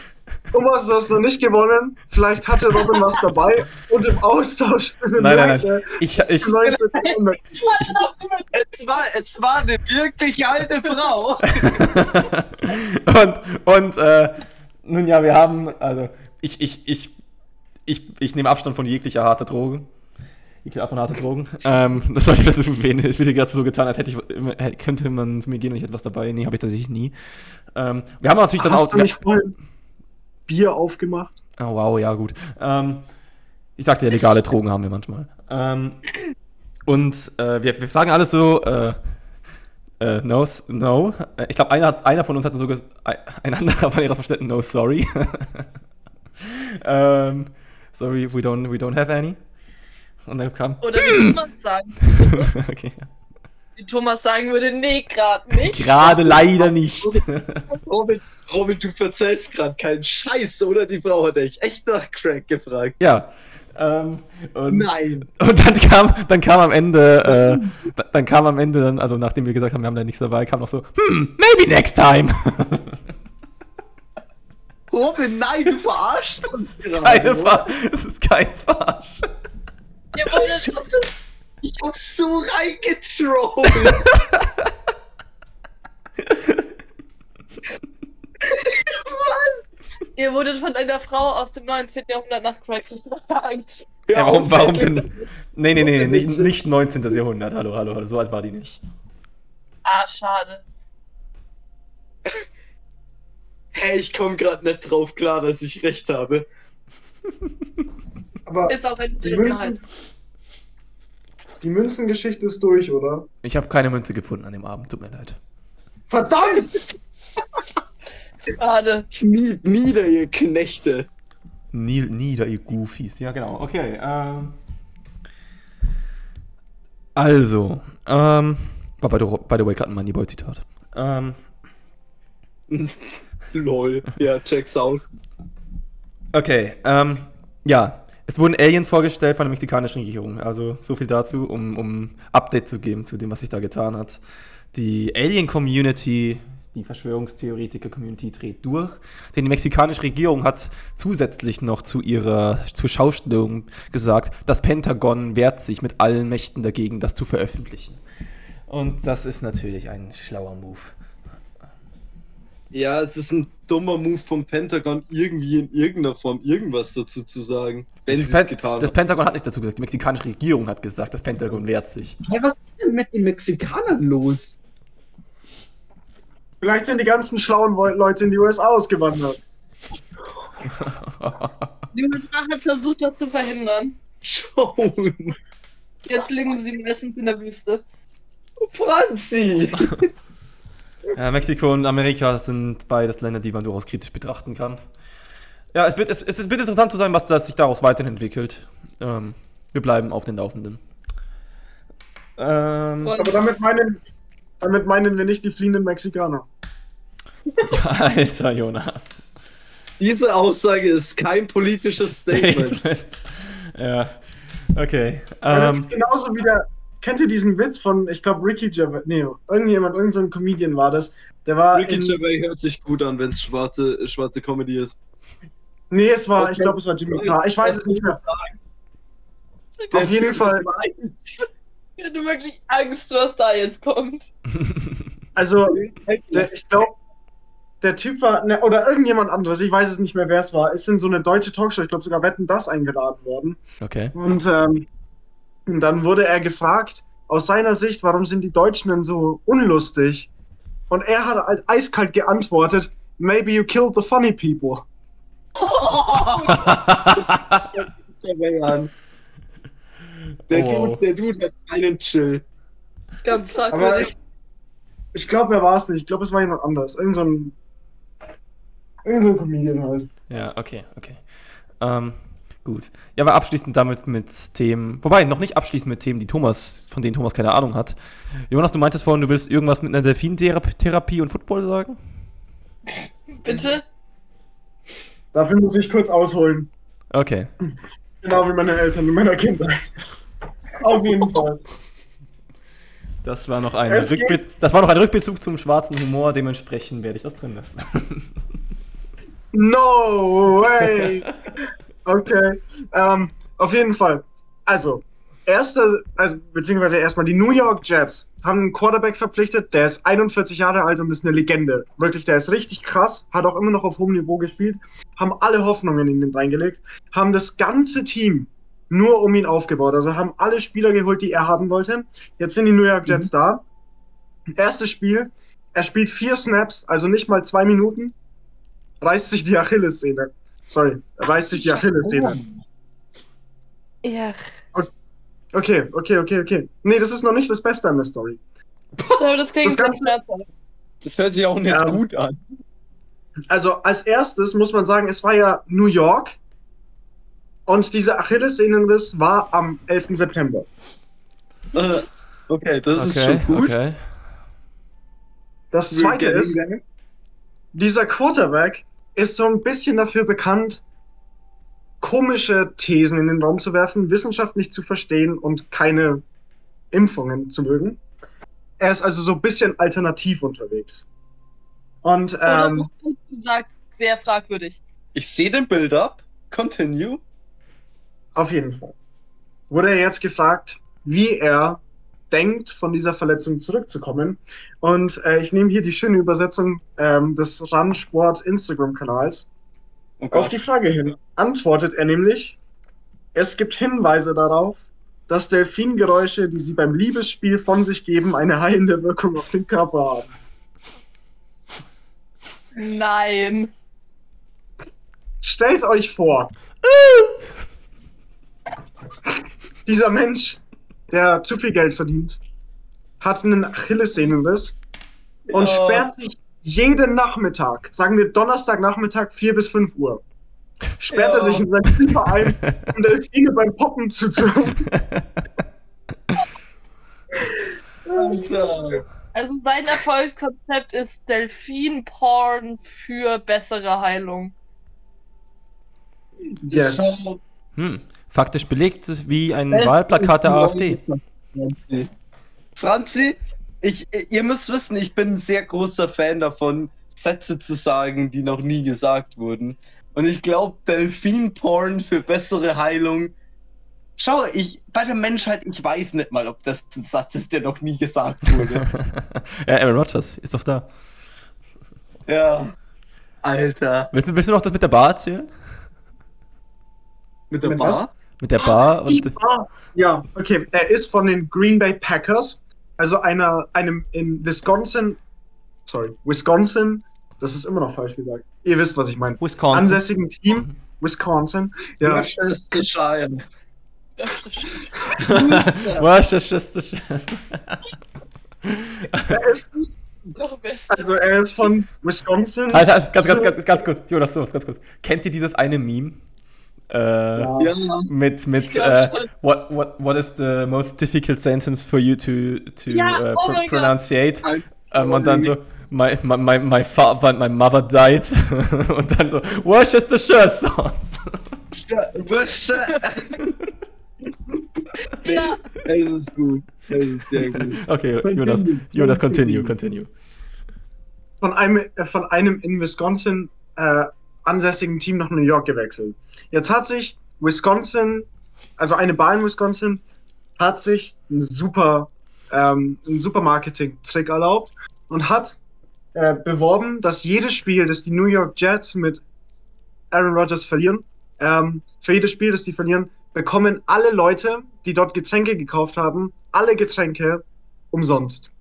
Thomas, du hast noch nicht gewonnen. Vielleicht hatte Robin was dabei und im Austausch. Nein, nein, nein. Äh, Ich, ich, 19. Jahrhundert. Es war, es war eine wirklich alte Frau. und und äh, nun ja, wir haben, also ich, ich, ich, ich, ich nehme Abstand von jeglicher harter Drogen. Jegliche Art von harter Drogen. ähm, das sollte ich vielleicht erwähnen. Ich würde gerade so getan, als hätte ich, könnte man zu mir gehen und ich hätte was dabei. Nee, habe ich tatsächlich nie. Ähm, wir haben natürlich dann auch. Hast du nicht vorhin Bier aufgemacht? Oh, wow, ja, gut. Ähm, ich sagte ja, legale Drogen haben wir manchmal. Ähm, und äh, wir, wir sagen alles so, äh, äh, no, no. Äh, Ich glaube, einer, hat- einer von uns hat dann sogar, ein ein anderer von ihrer Verständnis, no, sorry. ähm, sorry, we don't, we don't have any. Und dann kam, Oder wie Thomas sagen. okay. Wie Thomas sagen würde, nee, gerade nicht. Gerade leider nicht. Robin, Robin, du verzählst gerade keinen Scheiß, oder? Die Frau hat dich echt nach Crack gefragt. ja. Ähm, und, Nein. Und dann kam, dann kam am Ende, äh, da- dann kam am Ende dann, also nachdem wir gesagt haben, wir haben da nichts dabei, kam noch so, hm, maybe next time. Robin, nein, du verarschst uns Keine gerade. Ver es ist kein Verarsch. Ihr wurdet, Ich hab so reingetrollt. ihr wurdet von einer Frau aus dem 19. Jahrhundert nach Crack gefragt. Ja, warum, warum denn? Nee, nee, nee, nicht, nicht 19. Jahrhundert, hallo, hallo, hallo, so alt war die nicht. Ah, schade. Hey, ich komm gerade nicht drauf klar, dass ich recht habe. Aber Ist auch ein die. Münzen, die Münzengeschichte ist durch, oder? Ich habe keine Münze gefunden an dem Abend, tut mir leid. Verdammt! Schade. Nie, nieder, ihr Knechte. Nie, nieder, ihr Goofies. Ja, genau. Okay. Ähm. Also, ähm. War by the, by the way gerade ein Moneyboy-Zitat. Ähm. Lol. Ja, check's out. Okay, ähm. Ja, es wurden Aliens vorgestellt von der mexikanischen Regierung. Also, so viel dazu, um, um Update zu geben zu dem, was sich da getan hat. Die Alien-Community, die Verschwörungstheoretiker-Community dreht durch. Denn die mexikanische Regierung hat zusätzlich noch zu ihrer zur Schaustellung gesagt, das Pentagon wehrt sich mit allen Mächten dagegen, das zu veröffentlichen. Und das ist natürlich ein schlauer Move. Ja, es ist ein dummer Move vom Pentagon, irgendwie in irgendeiner Form irgendwas dazu zu sagen. Wenn das, sie es Pen- getan das haben. Pentagon hat nichts dazu gesagt. Die mexikanische Regierung hat gesagt, das Pentagon wehrt sich. Hey, was ist denn mit den Mexikanern los? Vielleicht sind die ganzen schlauen Leute in die USA ausgewandert. Die USA hat versucht, das zu verhindern. Schon. Jetzt liegen sie meistens in der Wüste. Franzi! Ja, Mexiko und Amerika sind beides Länder, die man durchaus kritisch betrachten kann. Ja, es wird, es, es wird interessant zu sein, was das sich daraus weiterentwickelt. Ähm, wir bleiben auf den Laufenden. Ähm, Aber damit meinen, damit meinen wir nicht die fliehenden Mexikaner. Alter Jonas. Diese Aussage ist kein politisches Statement. ja, okay. Weil das Ähm, ist genauso wie der. Kennt ihr diesen Witz von, ich glaube, Ricky Gervais? Nee, irgendjemand, irgendein so ein Comedian war das. Der war. Ricky in, Gervais hört sich gut an, wenn es schwarze, schwarze Comedy ist. nee, es war, ich Okay. glaube, es war Jimmy Carr. Ich weiß es nicht mehr. Der Auf jeden Typ Fall. Ich hatte wirklich Angst, was da jetzt kommt. Also, der, ich glaube, der Typ war, ne, oder irgendjemand anderes, ich weiß es nicht mehr, wer es war, ist in so eine deutsche Talkshow, ich glaube sogar Wetten das eingeladen worden. okay. Und, ähm, und dann wurde er gefragt, aus seiner Sicht, warum sind die Deutschen denn so unlustig? Und er hat halt eiskalt geantwortet, maybe you killed the funny people. Das ist der. Der, Oh. Dude, der Dude hat keinen Chill. Ganz fragwürdig. ich, ich glaube, er war es nicht. Ich glaube, es war jemand anders. Irgend so ein. Irgend so ein Comedian halt. Ja, okay, okay. Ähm, gut. Ja, aber abschließend damit mit Themen, wobei noch nicht abschließend mit Themen, die Thomas, von denen Thomas keine Ahnung hat. Jonas, du meintest vorhin, du willst irgendwas mit einer Delfintherapie und Football sagen? Bitte? Dafür muss ich kurz ausholen. Okay. Genau wie meine Eltern in meiner Kindheit. Auf jeden Fall. Das war noch ein, Rückbe das war noch ein Rückbezug zum schwarzen Humor, dementsprechend werde ich das drin lassen. No way! Okay. Ähm, auf jeden Fall. Also, erste, also, beziehungsweise erstmal die New York Jets haben einen Quarterback verpflichtet, der ist 41 Jahre alt und ist eine Legende. Wirklich, der ist richtig krass, hat auch immer noch auf hohem Niveau gespielt, haben alle Hoffnungen in ihn reingelegt, haben das ganze Team nur um ihn aufgebaut. Also haben alle Spieler geholt, die er haben wollte. Jetzt sind die New York Jets da. Erstes Spiel, er spielt vier Snaps, also nicht mal zwei Minuten, reißt sich die Achillessehne. Sorry, reißt sich die Achillessehne. Ja. Okay, okay, okay, okay. Nee, das ist noch nicht das Beste an der Story. Aber das klingt Das ganz schmerzhaft. Das hört sich auch nicht Ja. gut an. Also als erstes muss man sagen, es war ja New York und dieser Achillessehnenriss war am 11. September. Äh, Okay, das ist okay, schon gut. okay. Das zweite ist, dieser Quarterback ist so ein bisschen dafür bekannt, komische Thesen in den Raum zu werfen, Wissenschaft nicht zu verstehen und keine Impfungen zu mögen. Er ist also so ein bisschen alternativ unterwegs. Und Oder ähm, gesagt, sehr fragwürdig. Ich sehe den Build-up. Continue. auf jeden Fall wurde er jetzt gefragt, wie er denkt, von dieser Verletzung zurückzukommen. Und äh, ich nehme hier die schöne Übersetzung ähm, des Randsport Instagram-Kanals. Oh Auf die Frage hin antwortet er nämlich, es gibt Hinweise darauf, dass Delfingeräusche, die sie beim Liebesspiel von sich geben, eine heilende Wirkung auf den Körper haben. Nein. Stellt euch vor, dieser Mensch, der zu viel Geld verdient, hat einen Achillessehnenriss und Ja. sperrt sich jeden Nachmittag, sagen wir Donnerstagnachmittag 4 bis 5 Uhr, sperrt Ja. er sich in sein Zimmer ein, um Delfine beim Poppen zuzuhören. Alter. Also sein Erfolgskonzept ist Delfin-Porn für bessere Heilung. Yes. Hm. Faktisch belegt wie ein es Wahlplakat der AfD. Franzi. Franzi, ich, ihr müsst wissen, ich bin ein sehr großer Fan davon, Sätze zu sagen, die noch nie gesagt wurden. Und ich glaube, Delfin-Porn für bessere Heilung. Schau, ich, bei der Menschheit, ich weiß nicht mal, ob das ein Satz ist, der noch nie gesagt wurde. ja, Aaron Rodgers ist doch da. ja. Alter. Willst du, willst du noch das mit der Bar erzählen? Mit der Mit Bar? Mit der Bar Die und. Bar. Ja, okay. Er ist von den Green Bay Packers, also einer, einem in Wisconsin, sorry, Wisconsin, das ist immer noch falsch gesagt. Ihr wisst, was ich meine. Wisconsin. Ansässigen Team, Wisconsin. Ja, Worcestershire. Worcestershire. er ist, also er ist von Wisconsin. Also, also ganz, ganz, ganz, ganz kurz. Jonas, Jonas, ganz kurz. Kennt ihr dieses eine Meme? Äh, Ja. Mit, mit, Ja, äh, stimmt. what, what, what is the most difficult sentence for you to, to Ja, uh, oh pr mein Gott. pronunciate? Ähm, und dann so, my, my, my, my father, my mother died. und dann so, Worcestershire sauce. Worcester. Ja, Das ist gut. Das ist sehr gut. Okay, Continue. Jonas, Jonas, continue, Continue. continue. von einem, von einem in Wisconsin äh, ansässigen Team nach New York gewechselt. Jetzt hat sich Wisconsin, also eine Bar in Wisconsin, hat sich einen super, ähm, super Marketing-Trick erlaubt und hat äh, beworben, dass jedes Spiel, das die New York Jets mit Aaron Rodgers verlieren, ähm, für jedes Spiel, das die verlieren, bekommen alle Leute, die dort Getränke gekauft haben, alle Getränke umsonst.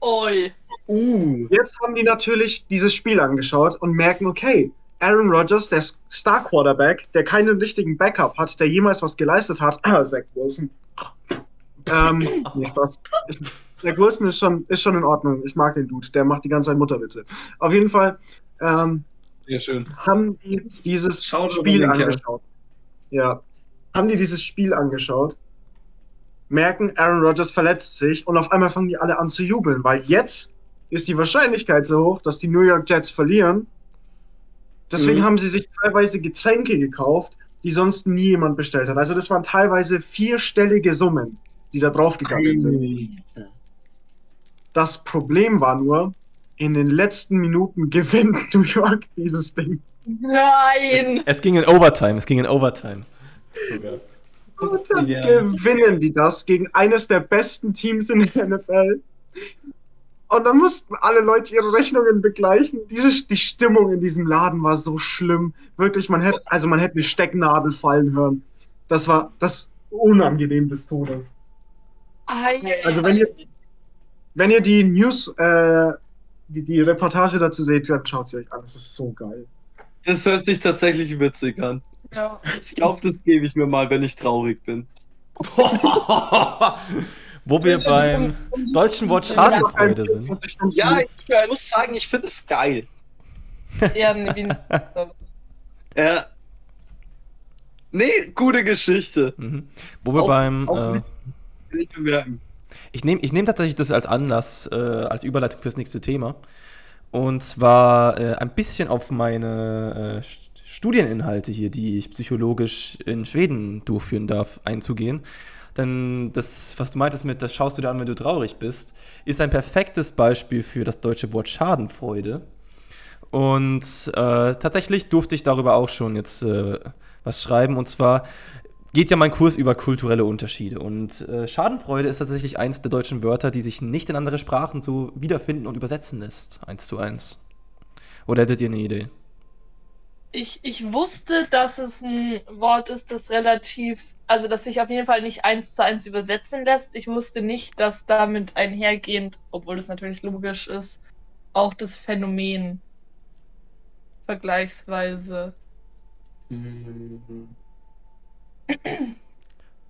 oi. Uh. Jetzt haben die natürlich dieses Spiel angeschaut und merken, okay, Aaron Rodgers, der Star Quarterback, der keinen richtigen Backup hat, der jemals was geleistet hat, ah, Zach Wilson. Ähm, nee, Spaß. Ich, Zach Wilson ist schon, ist schon in Ordnung. Ich mag den Dude. Der macht die ganze Zeit Mutterwitze. Auf jeden Fall, ähm, Ja, schön. haben die dieses Schaut Spiel angeschaut. Ja. Haben die dieses Spiel angeschaut, merken, Aaron Rodgers verletzt sich und auf einmal fangen die alle an zu jubeln, weil jetzt ist die Wahrscheinlichkeit so hoch, dass die New York Jets verlieren. Deswegen Mhm. haben sie sich teilweise Getränke gekauft, die sonst nie jemand bestellt hat. Also das waren teilweise vierstellige Summen, die da draufgegangen sind. Das Problem war nur, in den letzten Minuten gewinnt New York dieses Ding. Nein! Es ging in Overtime, es ging in Overtime. Sogar. Und dann Ja. gewinnen die das gegen eines der besten Teams in der NFL. Und dann mussten alle Leute ihre Rechnungen begleichen. Diese, die Stimmung in diesem Laden war so schlimm. Wirklich, man hätte, also man hätte eine Stecknadel fallen hören. Das war das unangenehm des Todes. Also wenn ihr, wenn ihr die News, äh, die, die Reportage dazu seht, dann schaut sie euch an. Das ist so geil. Das hört sich tatsächlich witzig an. Ja. Ich glaube, das gebe ich mir mal, wenn ich traurig bin. Wo wir beim deutschen Wort Schadenfreude sind. 40 Stunden Ja, ich äh, muss sagen, ich finde es geil. Ja, nee, wie Ja. Nee, gute Geschichte. Mhm. Wo wir Auch- beim. Auch Äh, nicht, nicht bemerken. ich nehme ich nehm tatsächlich das als Anlass, äh, als Überleitung fürs nächste Thema. Und zwar äh, ein bisschen auf meine äh, St- Studieninhalte hier, die ich psychologisch in Schweden durchführen darf, einzugehen. Denn das, was du meintest mit, das schaust du dir an, wenn du traurig bist, ist ein perfektes Beispiel für das deutsche Wort Schadenfreude. Und äh, tatsächlich durfte ich darüber auch schon jetzt äh, was schreiben. Und zwar geht ja mein Kurs über kulturelle Unterschiede. Und äh, Schadenfreude ist tatsächlich eins der deutschen Wörter, die sich nicht in andere Sprachen so wiederfinden und übersetzen lässt. Eins zu eins. Oder hättet ihr eine Idee? Ich, ich wusste, dass es ein Wort ist, das relativ, also dass sich auf jeden Fall nicht eins zu eins übersetzen lässt. Ich wusste nicht, dass damit einhergehend, obwohl das natürlich logisch ist, auch das Phänomen vergleichsweise.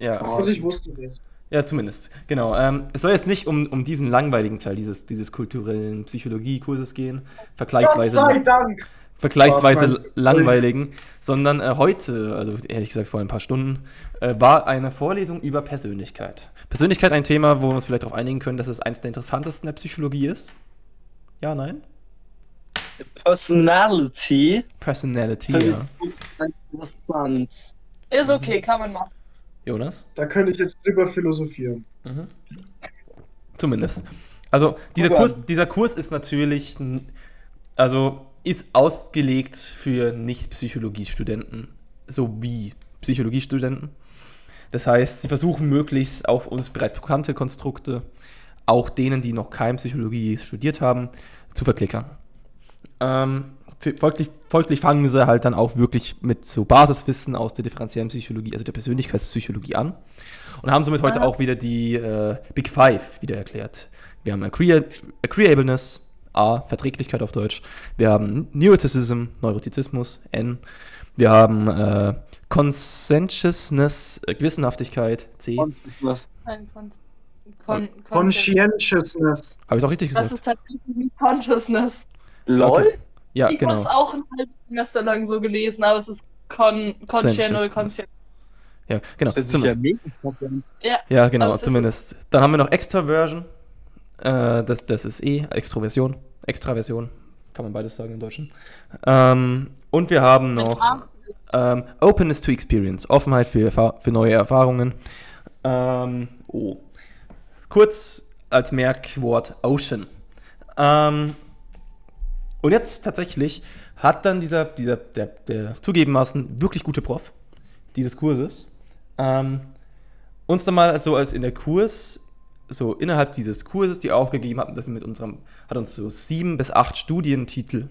Ja, Also ich wusste das. ja zumindest. Genau. Ähm, es soll jetzt nicht um, um diesen langweiligen Teil dieses, dieses kulturellen Psychologiekurses gehen. Vergleichsweise. Gott sei Dank. Vergleichsweise langweiligen, sondern äh, heute, also ehrlich gesagt vor ein paar Stunden, äh, war eine Vorlesung über Persönlichkeit. Persönlichkeit ein Thema, wo wir uns vielleicht darauf einigen können, dass es eins der interessantesten der Psychologie ist. Ja, nein? Personality. Personality, ja. interessant. Ist okay, kann man machen. Jonas? Da könnte ich jetzt drüber philosophieren. Mhm. Zumindest. Also dieser Kurs, dieser Kurs ist natürlich, also ist ausgelegt für Nicht-Psychologiestudenten sowie Psychologiestudenten. Das heißt, sie versuchen möglichst auch uns bereits bekannte Konstrukte, auch denen, die noch kein Psychologie studiert haben, zu verklickern. Ähm, folglich, folglich fangen sie halt dann auch wirklich mit so Basiswissen aus der differenziellen Psychologie, also der Persönlichkeitspsychologie an. Und haben somit heute auch wieder die äh, Big Five wieder erklärt. Wir haben Agreeableness, A, Verträglichkeit auf Deutsch. Wir haben Neuroticism, Neurotizismus, N. Wir haben äh, Conscientiousness, äh, Gewissenhaftigkeit, C. Habe ist? Nein, Con Con Conscientiousness. ich doch richtig Das gesagt? ist tatsächlich Consciousness. LOL? Okay. Ja, ich genau. habe es auch ein halbes Semester lang so gelesen, aber es ist Con Conscientiousness. Conscient. Ja, genau. Das Zum- ja. Ja, genau, das ist- zumindest. Dann haben wir noch Extraversion. Äh, das, das ist eh Extroversion. Extraversion. Kann man beides sagen im Deutschen. Ähm, und wir haben noch ähm, Openness to Experience. Offenheit für, für neue Erfahrungen. Ähm, oh. Kurz als Merkwort Ocean. Ähm, und jetzt tatsächlich hat dann dieser, dieser der, der zugegebenermaßen wirklich gute Prof dieses Kurses ähm, uns dann mal so als in der Kurs, so innerhalb dieses Kurses, die aufgegeben hatten, dass wir mit unserem, hat uns so sieben bis acht Studientitel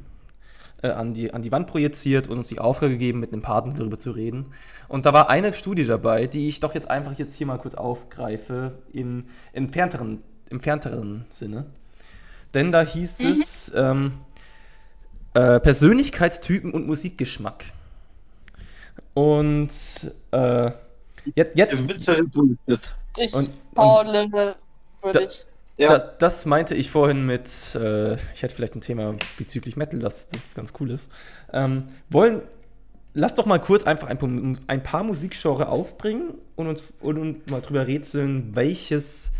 äh, an, die, an die Wand projiziert und uns die Aufgabe gegeben, mit einem Partner darüber zu reden. Und da war eine Studie dabei, die ich doch jetzt einfach jetzt hier mal kurz aufgreife, im entfernteren, entfernteren Sinne. Denn da hieß Mhm. es ähm, äh, Persönlichkeitstypen und Musikgeschmack. Und äh, jetzt, jetzt Und- faule, würde Da- ich. Ja. Das, das meinte ich vorhin mit, äh, ich hätte vielleicht ein Thema bezüglich Metal, das, das ganz cool ist. Ähm, wollen, lass doch mal kurz einfach ein, ein paar Musikgenre aufbringen und uns und, und mal drüber rätseln, welches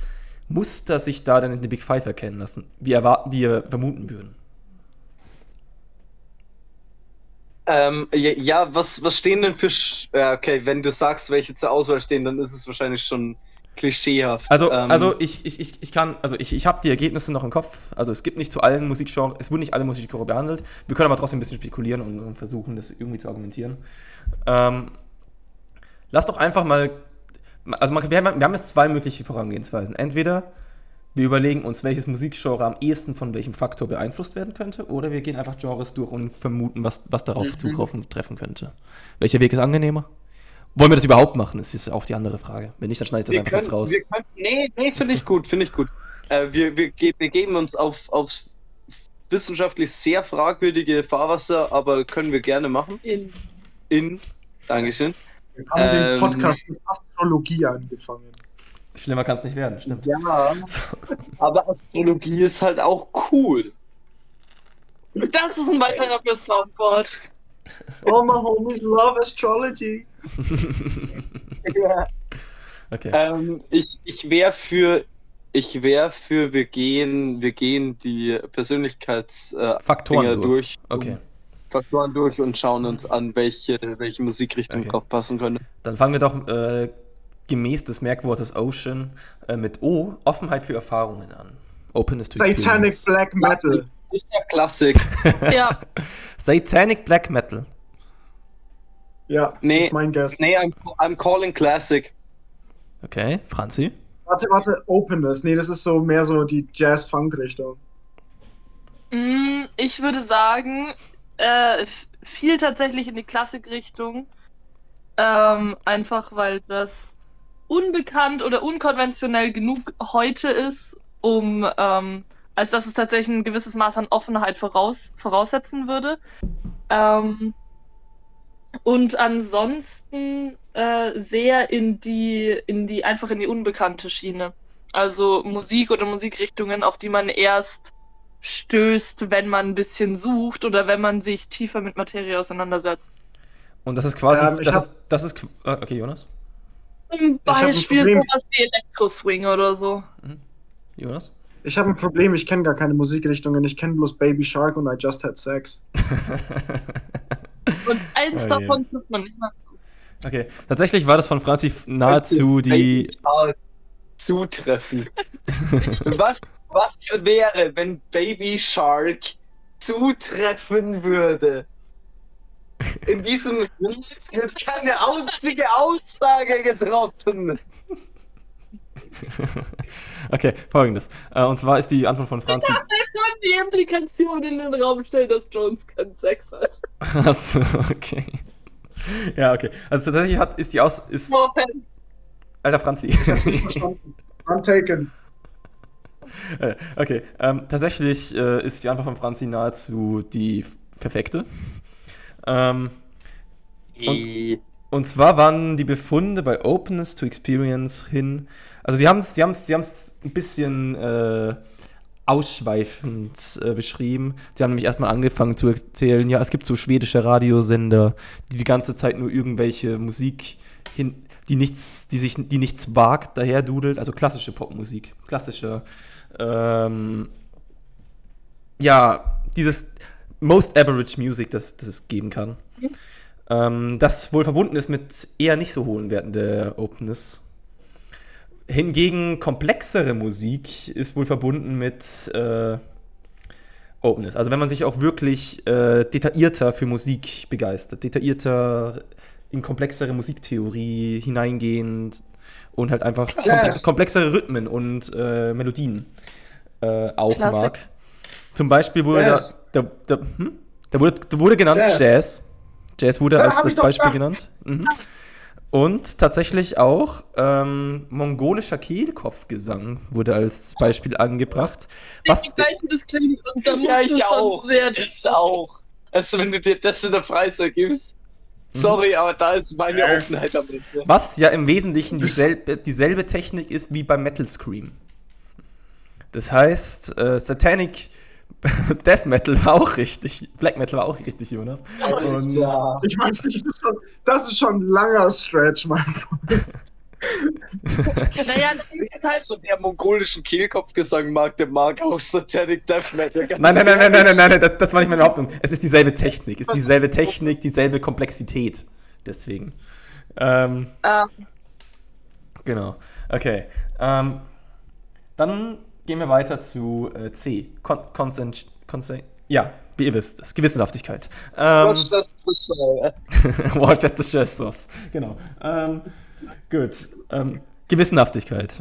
Muster sich da dann in den Big Five erkennen lassen, wie, erwarten, wir vermuten würden. Ähm, ja, ja, was, was stehen denn für. Sch ja, okay, wenn du sagst, welche zur Auswahl stehen, dann ist es wahrscheinlich schon klischeehaft. Also, Ähm, also ich, ich, ich, ich kann, also ich, ich habe die Ergebnisse noch im Kopf. Also es gibt nicht zu allen Musikgenres, es wurden nicht alle Musikgenres behandelt. Wir können aber trotzdem ein bisschen spekulieren und, und versuchen, das irgendwie zu argumentieren. Ähm, lass doch einfach mal, also man, wir, haben, wir haben jetzt zwei mögliche Vorangehensweisen. Entweder wir überlegen uns, welches Musikgenre am ehesten von welchem Faktor beeinflusst werden könnte, oder wir gehen einfach Genres durch und vermuten, was, was darauf Mhm. zutreffen treffen könnte. Welcher Weg ist angenehmer? Wollen wir das überhaupt machen? Das ist auch die andere Frage. Wenn nicht, dann schneide ich das wir einfach können, jetzt raus. wir können, nee, nee, finde ich gut, finde ich gut. Äh, wir, wir, wir geben uns auf, auf wissenschaftlich sehr fragwürdige Fahrwasser, aber können wir gerne machen. In In. Dankeschön. Wir haben den Ähm, Podcast mit Astrologie angefangen. Schlimmer kann es nicht werden, stimmt. Ja, aber Astrologie ist halt auch cool. das ist ein weiterer für Soundboard. All my homies love astrology. Ja. Okay. Ähm, ich ich wäre für, ich wäre für, wir gehen, wir gehen die Persönlichkeitsdinger äh, durch. durch. Okay. Faktoren durch und schauen uns an, welche, welche Musikrichtung Okay. drauf passen könnte. Dann fangen wir doch äh, gemäß des Merkwortes Ocean äh, mit O, Offenheit für Erfahrungen an. Openness to Satanic experience. Black Metal. Ist ja Klassik. Ja, Satanic Black Metal. Ja, Nee. ist mein Guess. nee, I'm, I'm calling Classic. Okay, Franzi. Warte, warte, Openness. Nee, das ist so mehr so die Jazz-Funk-Richtung. mm, ich würde sagen, äh, viel tatsächlich in die Klassikrichtung. Ähm, einfach weil das unbekannt oder unkonventionell genug heute ist, um ähm, als dass es tatsächlich ein gewisses Maß an Offenheit voraus, voraussetzen würde. Ähm, und ansonsten äh, sehr in die, in die, einfach in die unbekannte Schiene. Also Musik oder Musikrichtungen, auf die man erst stößt, wenn man ein bisschen sucht oder wenn man sich tiefer mit Materie auseinandersetzt. Und das ist quasi. Ähm, das, hab- ist, das ist. äh, Okay, Jonas. Zum Beispiel sowas wie Elektroswing oder so. Jonas? Ich habe ein Problem, ich kenne gar keine Musikrichtungen. Ich kenne bloß Baby Shark und I Just Had Sex. Und eins Oh davon trifft man nicht mal zu. okay, tatsächlich war das von Franzi nahezu die. Baby Shark Zutreffen. was, was wäre, wenn Baby Shark zutreffen würde? In diesem Lied wird keine einzige Aussage getroffen. okay, folgendes. Äh, und zwar ist die Antwort von Franzi. Und die Implikation in den Raum stellt, dass Jones keinen Sex hat. Achso, okay. Ja, okay. Also tatsächlich hat, ist die Aus. Ist, No. Alter Franzi. Ich hab's nicht verstanden. I'm taken. Äh, okay, ähm, tatsächlich äh, ist die Antwort von Franzi nahezu die perfekte. Ähm, und zwar waren die Befunde bei Openness to Experience hin. Also sie haben es sie haben's, sie haben's ein bisschen äh, ausschweifend äh, beschrieben. Sie haben nämlich erstmal angefangen zu erzählen, ja, es gibt so schwedische Radiosender, die die ganze Zeit nur irgendwelche Musik hin, die nichts, die sich, die nichts wagt, daher dudelt, also klassische Popmusik, klassische, ähm, ja, dieses most average Music, das, das es geben kann. Ähm, das wohl verbunden ist mit eher nicht so hohen Werten der Openness. Hingegen komplexere Musik ist wohl verbunden mit äh, Openness. Also wenn man sich auch wirklich äh, detaillierter für Musik begeistert, detaillierter in komplexere Musiktheorie hineingehend und halt einfach komple komplexere Rhythmen und äh, Melodien äh, auch Klassik. mag. Zum Beispiel wurde Jazz. da, da, da, hm? da, wurde, da wurde genannt Jazz. Jazz. Jazz wurde Ja, als das Beispiel gedacht. genannt. Mhm. Und tatsächlich auch ähm, mongolischer Kehlkopfgesang wurde als Beispiel angebracht. Was, Ich weiß, das klingt und da musst Ja, du ich schon auch. sehr Das auch. Also wenn du dir das in der Freizeit gibst. Mhm. Sorry, aber da ist meine Äh. Offenheit am Ende. was ja im Wesentlichen dieselbe, dieselbe Technik ist wie beim Metal Scream. Das heißt, äh, Satanic Death Metal war auch richtig. Black Metal war auch richtig, Jonas. Und Ja. Ich weiß nicht, das ist schon, das ist schon ein langer Stretch, mein Freund. Naja, das ist halt so der mongolischen Kehlkopfgesang mag der mag auch Satanic Death Metal. ganz Nein, nein, nein, nein, nein, nein, nein, das, das war nicht meine Behauptung. Es ist dieselbe Technik, es ist dieselbe Technik, dieselbe Komplexität. Deswegen. Ähm, äh, genau. Okay. Ähm, dann gehen wir weiter zu äh, C. Con Consent, Consent. Ja, wie ihr wisst, es Gewissenhaftigkeit. Ähm, Watch das zu schauen. Worcester Sauce. Genau. Ähm, gut. Ähm, Gewissenhaftigkeit.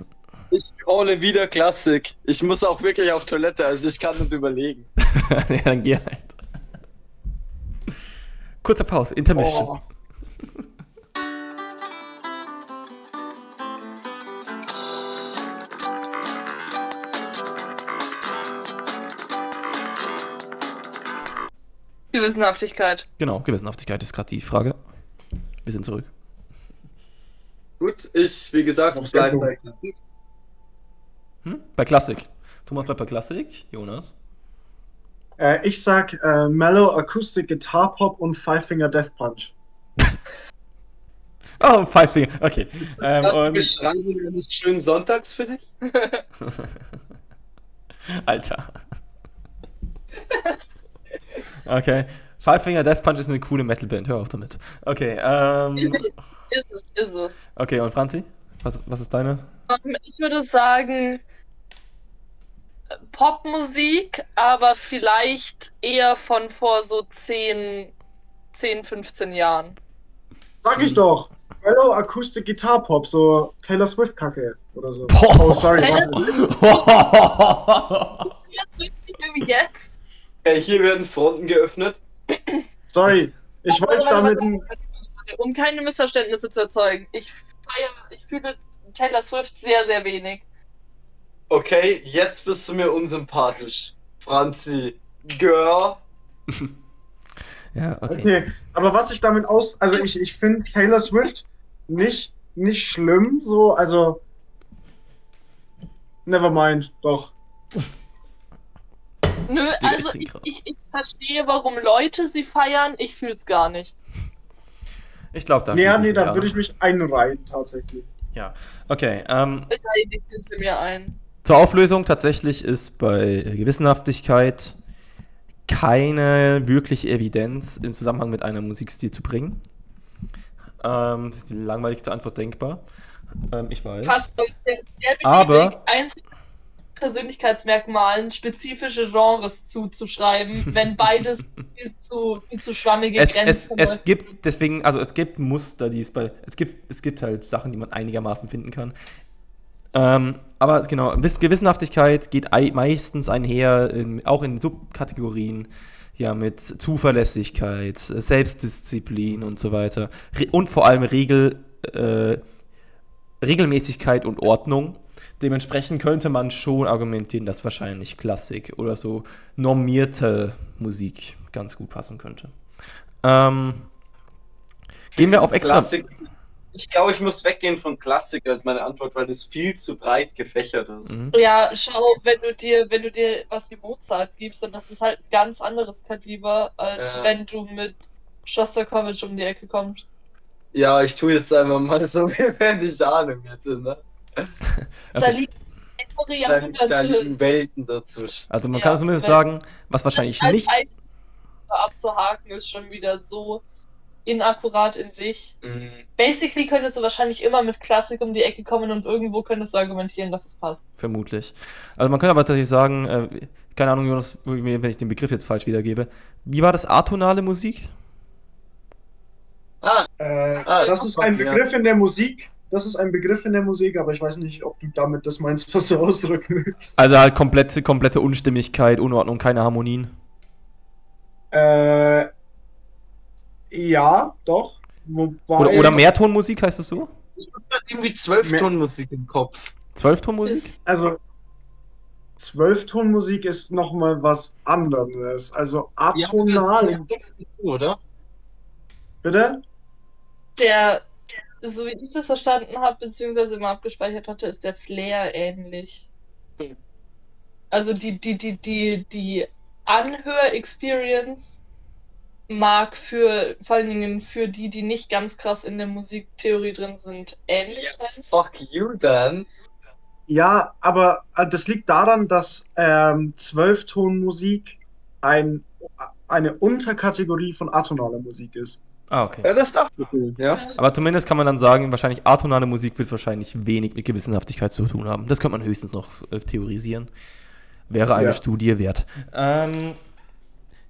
Ich calle wieder Klassik. Ich muss auch wirklich auf Toilette, also ich kann nicht überlegen. ja, dann geh halt. Kurze Pause, Intermission. Oh. Gewissenhaftigkeit. Genau, Gewissenhaftigkeit ist gerade die Frage. Wir sind zurück. Gut, ich, wie gesagt, bleibe bei Klassik. Hm? Bei Klassik. Thomas bleibt bei Klassik. Jonas. Äh, ich sag äh, Mellow Acoustic Guitar Pop und Five Finger Death Punch. Oh, Five Finger. Okay. Ist Ähm, das die und, Beschreibung eines schönen Sonntags für dich? Alter. Okay. Five Finger Death Punch ist eine coole Metalband. Hör auf damit. Okay. Ähm, Ist es, ist es, ist es. okay, und Franzi? Was, was ist deine? Ähm, Ich würde sagen Popmusik, aber vielleicht eher von vor so 10, 10 15 Jahren. Sag ich doch. Mellow Acoustic Guitar Pop, so Taylor Swift Kacke oder so. Boah. Oh, sorry. Taylor- warte. Ist das richtig irgendwie jetzt? Okay, hier werden Fronten geöffnet. Sorry. Ich wollte damit Um keine Missverständnisse zu erzeugen. Ich feiere, ich fühle Taylor Swift sehr, sehr wenig. Okay, jetzt bist du mir unsympathisch. Franzi. Girl. ja, okay. Okay, aber was ich damit aus. Also ich, ich finde Taylor Swift nicht, nicht schlimm, so, also. Nevermind, doch. Nö, also ich, ich, ich verstehe, warum Leute sie feiern. Ich fühle es gar nicht. Ich glaube, da nee, schließe nee, da würde ich mich einreihen, tatsächlich. Ja, okay. Ähm, Ich reihe dich hinter mir ein. zur Auflösung tatsächlich ist bei Gewissenhaftigkeit keine wirkliche Evidenz im Zusammenhang mit einem Musikstil zu bringen. Ähm, das ist die langweiligste Antwort denkbar. Ähm, ich weiß. Fast Aber- einzelnen Persönlichkeitsmerkmalen spezifische Genres zuzuschreiben, wenn beides viel zu, viel zu schwammige Es, es, Grenzen es gibt deswegen, also es gibt Muster, die es bei, es gibt, es gibt halt Sachen, die man einigermaßen finden kann. Ähm, aber genau, Gewissenhaftigkeit geht ei- meistens einher, in, auch in Subkategorien, ja, mit Zuverlässigkeit, Selbstdisziplin und so weiter. Re und vor allem Regel, äh, Regelmäßigkeit und Ordnung. Dementsprechend könnte man schon argumentieren, dass wahrscheinlich Klassik oder so normierte Musik ganz gut passen könnte. Ähm, gehen wir auf extra. Klassik. Ich glaube, ich muss weggehen von Klassik als meine Antwort, weil das viel zu breit gefächert ist. Mhm. Ja, schau, wenn du dir, wenn du dir was wie Mozart gibst, dann ist es halt ein ganz anderes Kaliber, als Ja. wenn du mit Shostakovich um die Ecke kommst. Ja, ich tue jetzt einfach mal so, wie wenn ich Ahnung hätte. Ne? Da Okay. liegen Da, da liegen Welten dazwischen. Also man Ja, kann zumindest sagen, was wahrscheinlich als nicht. abzuhaken ist schon wieder so inakkurat in sich. Mhm. Basically könntest du wahrscheinlich immer mit Klassik um die Ecke kommen und irgendwo könntest du argumentieren, dass es passt. Vermutlich. Also man könnte aber tatsächlich sagen, äh, keine Ahnung, Jonas, wenn ich den Begriff jetzt falsch wiedergebe. Wie war das atonale Musik? Ah, Äh, Ah, das ist ein ja. Begriff in der Musik. Das ist ein Begriff in der Musik, aber ich weiß nicht, ob du damit das meinst, was du ausdrücken willst. Also halt komplette, komplette Unstimmigkeit, Unordnung, keine Harmonien. Äh, ja, doch. Wobei, Oder, oder Mehrtonmusik heißt das so? ich habe irgendwie Zwölftonmusik im Kopf. Zwölftonmusik? Ist, Also, Zwölftonmusik ist nochmal was anderes. Also atonal. Ja, dazu, oder? Bitte? der, so wie ich das verstanden habe, beziehungsweise immer abgespeichert hatte, ist der Flair ähnlich. also die, die, die, die, die Anhör-Experience mag für vor allen Dingen für die, die nicht ganz krass in der Musiktheorie drin sind, ähnlich sein. Fuck you, Dan. Ja, aber äh, das liegt daran, dass ähm, Zwölftonmusik ein, eine Unterkategorie von atonaler Musik ist. Ah, okay. Ja, das dachte ich mir, ja. Aber zumindest kann man dann sagen, wahrscheinlich atonale Musik wird wahrscheinlich wenig mit Gewissenhaftigkeit zu tun haben. Das könnte man höchstens noch äh, theorisieren. Wäre eine Ja. Studie wert. Ähm,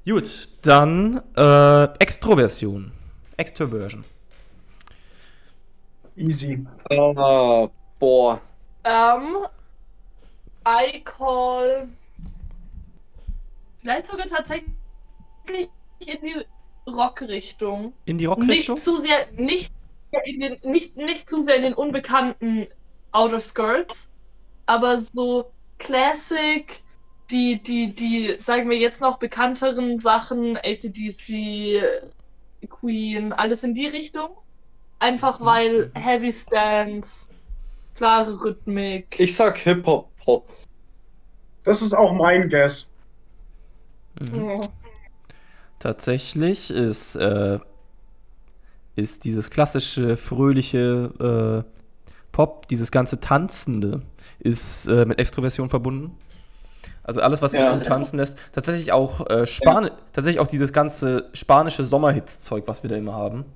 gut, dann äh, Extroversion. Extroversion. Easy. Ah, boah. Ähm, I call. Vielleicht sogar tatsächlich in die Rock-Richtung. In die Rockrichtung? Nicht zu sehr, nicht, in den, nicht, nicht zu sehr in den unbekannten Outer Skirts, aber so Classic, die, die, die, sagen wir jetzt noch bekannteren Sachen, ACDC, Queen, alles in die Richtung. Einfach weil Heavy Stance, klare Rhythmik. Ich sag Hip-Hop-Pop. Das ist auch mein Guess. Mhm. Oh. Tatsächlich ist, äh, ist dieses klassische, fröhliche äh, Pop, dieses ganze Tanzende, ist äh, mit Extroversion verbunden. Also alles, was sich Ja. gut tanzen lässt. Tatsächlich auch, äh, Span tatsächlich auch dieses ganze spanische Sommerhits-Zeug, was wir da immer haben,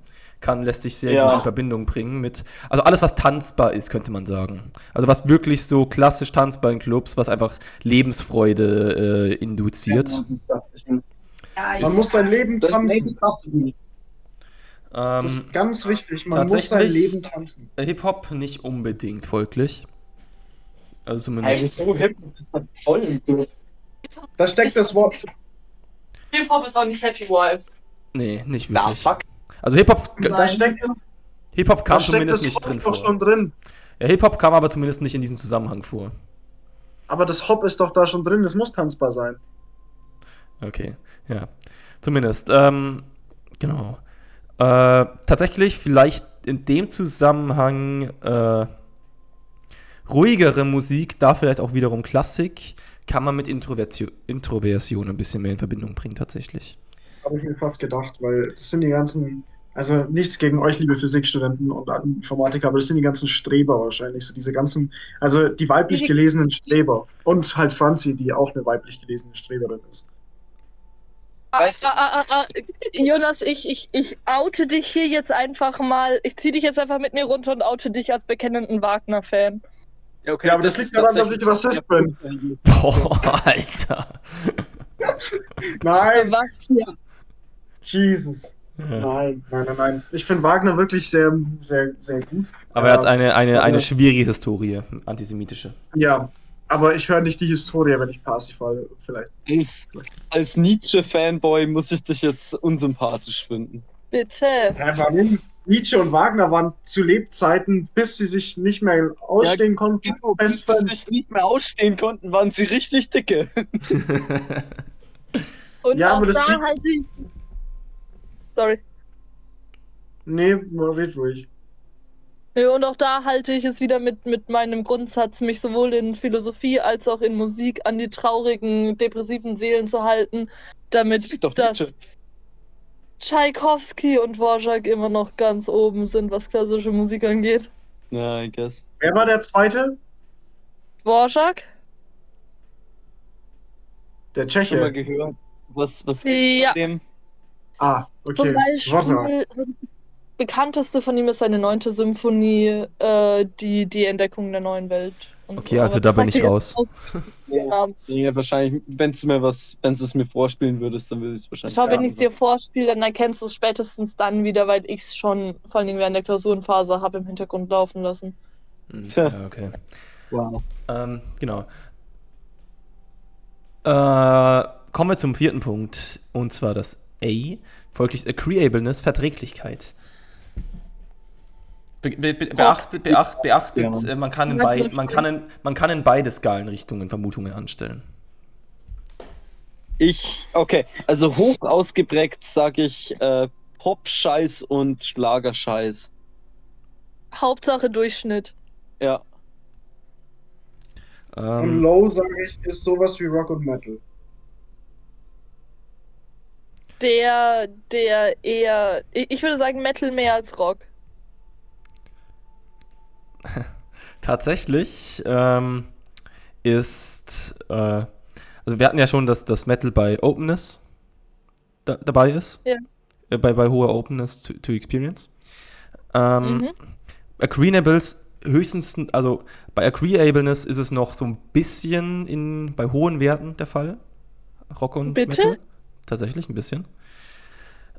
kann, lässt sich sehr Ja. gut in Verbindung bringen mit. Also alles, was tanzbar ist, könnte man sagen. Also was wirklich so klassisch tanzbar in Clubs, was einfach Lebensfreude äh, induziert. Ja, Ja, Man muss sein Leben tanzen. das Ähm, ist ganz wichtig. Man muss sein Leben tanzen. Hip-Hop nicht unbedingt folglich. Also zumindest. wieso Hip-Hop ist das voll im Griff? Da steckt das Wort. Hip-Hop ist auch nicht Happy Vibes. Nee, nicht Na, wirklich. fuck. Also Hip-Hop Da steckt, Hip-Hop da kam steckt zumindest das nicht Hop drin doch vor. schon drin. Ja, Hip-Hop kam aber zumindest nicht in diesem Zusammenhang vor. Aber das Hop ist doch da schon drin. Das muss tanzbar sein. Okay, ja. Zumindest. Ähm, genau. Äh, tatsächlich vielleicht in dem Zusammenhang äh, ruhigere Musik, da vielleicht auch wiederum Klassik, kann man mit Introvertio Introversion ein bisschen mehr in Verbindung bringen, tatsächlich. Habe ich mir fast gedacht, weil das sind die ganzen. Also nichts gegen euch, liebe Physikstudenten und Informatiker, aber das sind die ganzen Streber wahrscheinlich. So diese ganzen, also die weiblich gelesenen Streber. Und halt Franzi, die auch eine weiblich gelesene Streberin ist. Weißt du- Ah, ah, ah, ah, Jonas, ich, ich, ich oute dich hier jetzt einfach mal. Ich zieh dich jetzt einfach mit mir runter und oute dich als bekennenden Wagner-Fan. okay, Ja, aber das liegt daran, dass ich Rassist bin. Boah, Alter. Nein, Was hier? Jesus. Ja. Nein, nein, nein, nein. Ich finde Wagner wirklich sehr, sehr, sehr gut. Aber er hat Ja. eine, eine, eine Ja. schwierige Historie, antisemitische. Ja, aber ich höre nicht die Historie, wenn ich Parsifal vielleicht. Als, als Nietzsche-Fanboy muss ich dich jetzt unsympathisch finden. Bitte. Hä, warum? Nietzsche und Wagner waren zu Lebzeiten, bis sie sich nicht mehr ausstehen konnten, Genau, bis sie sich nicht mehr ausstehen konnten, waren sie richtig dicke. Und Ja, auch aber das da halte ich. Sorry. Nee, nur red ruhig. Ja, Und auch da halte ich es wieder mit, mit meinem Grundsatz, mich sowohl in Philosophie als auch in Musik an die traurigen, depressiven Seelen zu halten, damit Das doch das. Tchaikovsky und Dvorak immer noch ganz oben sind, was klassische Musik angeht. Ja, I guess. Wer war der Zweite? Dvorak? Der Schon mal Tscheche. gehört. Was, was gibt's Ja. von dem? Ah, Zum okay. Beispiel, so das bekannteste von ihm ist seine neunte Symphonie, äh, die, die Entdeckung der neuen Welt. und Okay, so. also Aber da bin ich raus. Ja. Nee, wahrscheinlich, wenn du mir was, wenn du es mir vorspielen würdest, dann würde ich es Ich wahrscheinlich. glaube, wenn ja, ich es dir vorspiele, dann erkennst du es spätestens dann wieder, weil ich es schon vor allem während der Klausurenphase habe im Hintergrund laufen lassen. Hm, Tja. Ja, okay. Wow. Ähm, genau. Äh, kommen wir zum vierten Punkt. Und zwar das A. Folglich Agreeableness, Verträglichkeit. Be be be beachtet, beacht, beachtet Ja. äh, man, kann in bei, man, kann in, man kann in beide Skalenrichtungen Vermutungen anstellen. Ich, okay, also hoch ausgeprägt sage ich äh, Pop-Scheiß und Schlagerscheiß. Hauptsache Durchschnitt. Ja. Und Ähm, Low, sage ich, ist sowas wie Rock und Metal. Der, der eher. Ich würde sagen Metal mehr als Rock. tatsächlich ähm, ist, äh, also wir hatten ja schon, dass das Metal bei Openness da, dabei ist. Ja. Äh, bei, bei hoher Openness to, to Experience. Ähm, Mhm. Agreeables höchstens, also bei Agreeableness ist es noch so ein bisschen in, bei hohen Werten der Fall. Rock und Bitte? Metal. Tatsächlich ein bisschen.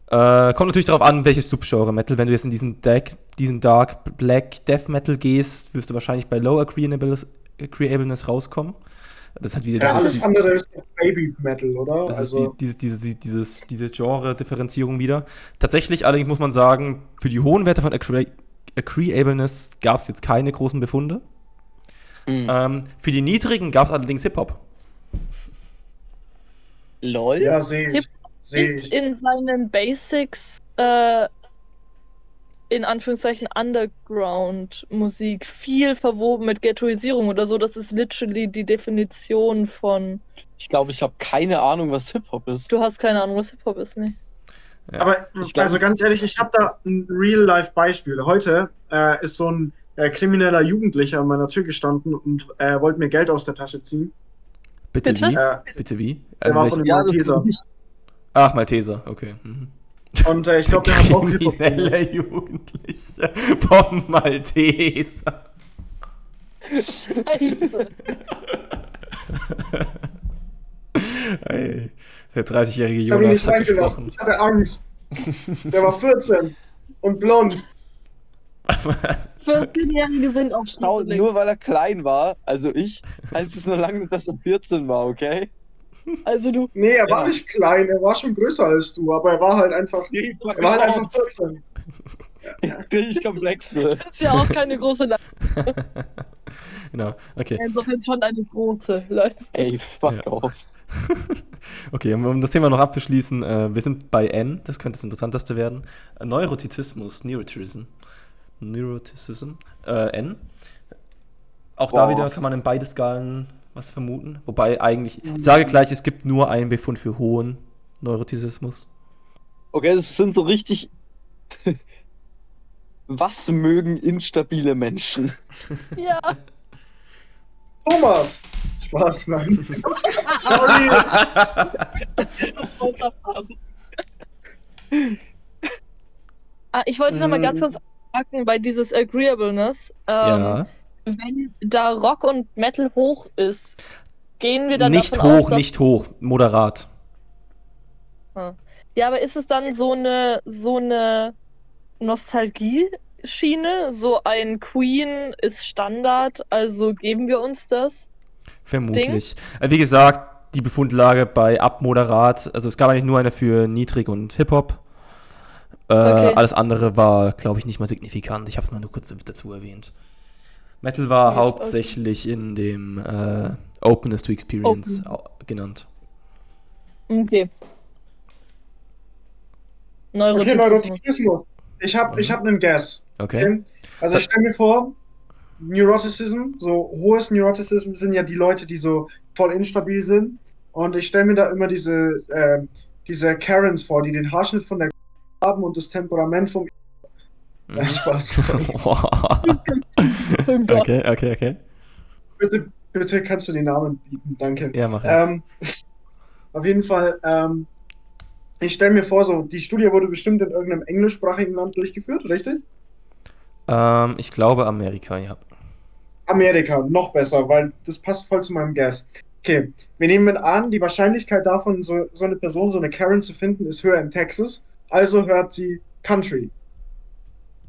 Äh, kommt natürlich darauf an, welches Subgenre Metal. Wenn du jetzt in diesen, Deck, diesen Dark Black Death Metal gehst, wirst du wahrscheinlich bei Low Agreeableness, Agreeableness rauskommen. Das hat wieder Ja, alles dieses, andere ist Baby Metal, oder? das also, ist die, diese, diese, dieses, diese Genre-Differenzierung wieder. Tatsächlich allerdings muss man sagen, für die hohen Werte von Agree Agreeableness gab es jetzt keine großen Befunde. Hm. Ähm, für die niedrigen gab es allerdings Hip-Hop. LOL? ja, sehe ich. Ist ich. in seinen Basics äh, in Anführungszeichen Underground-Musik viel verwoben mit Ghettoisierung oder so. Das ist literally die Definition von. Ich glaube, ich habe keine Ahnung, was Hip-Hop ist. Du hast keine Ahnung, was Hip-Hop ist, ne? Aber Ich glaub, also ich- ganz ehrlich, ich habe da ein Real-Life-Beispiel. Heute äh, ist so ein äh, krimineller Jugendlicher an meiner Tür gestanden und äh, wollte mir Geld aus der Tasche ziehen. Bitte, Bitte? wie? Äh, Bitte wie? Der Ähm, war welch- von dem Ja, das Malteser. Ach, Malteser, okay. Mhm. Und äh, ich glaube, der hat auch. Kriminelle Jugendliche vom Malteser. Scheiße. Hey, der 30-jährige Ich habe ihn Jonas nicht hat reingelassen. gesprochen. Ich hatte Angst. Der war 14 und blond. 14-Jährige sind auch schnuffelig. nur weil er klein war, also ich, heißt es nur lange dass er 14 war, okay? Also du. Nee, er war Ja. nicht klein, er war schon größer als du, aber er war halt einfach. Er war halt einfach 14. Richtig komplexe. Das ist ja auch keine große Leistung. genau, okay. Insofern schon eine große Leistung. Ey, fuck Ja. off. Okay, um, das Thema noch abzuschließen, äh, wir sind bei N, das könnte das Interessanteste werden. Neurotizismus, Neuroticism. Neuroticism, äh, N. Auch da Boah. wieder kann man in beide Skalen was vermuten. Wobei eigentlich, ich sage gleich, es gibt nur einen Befund für hohen Neurotizismus. Okay, das sind so richtig. Was mögen instabile Menschen? Ja. Thomas! Spaß, nein. Sorry. Ah, ich wollte noch mal ganz kurz anmerken, bei dieses Agreeableness, ähm, ja. Wenn da Rock und Metal hoch ist, gehen wir dann Nicht davon hoch, aus, nicht hoch, moderat. Ja, aber ist es dann so eine so eine Nostalgie-Schiene? So ein Queen ist Standard, also geben wir uns das? Vermutlich. Äh, wie gesagt, die Befundlage bei ab moderat, also es gab eigentlich nur eine für Niedrig und Hip-Hop. Äh, Okay. Alles andere war, glaube ich, nicht mal signifikant. Ich habe es mal nur kurz dazu erwähnt. Metal war Gut, hauptsächlich in dem äh, Openness to Experience au- genannt. Okay. Okay, Neurotizismus. Neurotizismus. Ich habe ich hab einen Guess. Okay? Okay? Also ich stelle mir vor, Neuroticism, so hohes Neuroticism sind ja die Leute, die so voll instabil sind. Und ich stelle mir da immer diese, ähm, diese Karens vor, die den Haarschnitt von der haben und das Temperament vom. Mhm. Nein, Spaß. sorry. Schön Gott. okay, okay, okay. bitte, bitte kannst du den Namen bieten, danke. Ja, mach ich. Ähm, auf jeden Fall, ähm, ich stelle mir vor, so, die Studie wurde bestimmt in irgendeinem englischsprachigen Land durchgeführt, richtig? Ähm, ich glaube Amerika, ja. Amerika, noch besser, weil das passt voll zu meinem Guess. Okay, wir nehmen an, die Wahrscheinlichkeit davon, so, so eine Person, so eine Karen zu finden, ist höher in Texas. Also hört sie Country.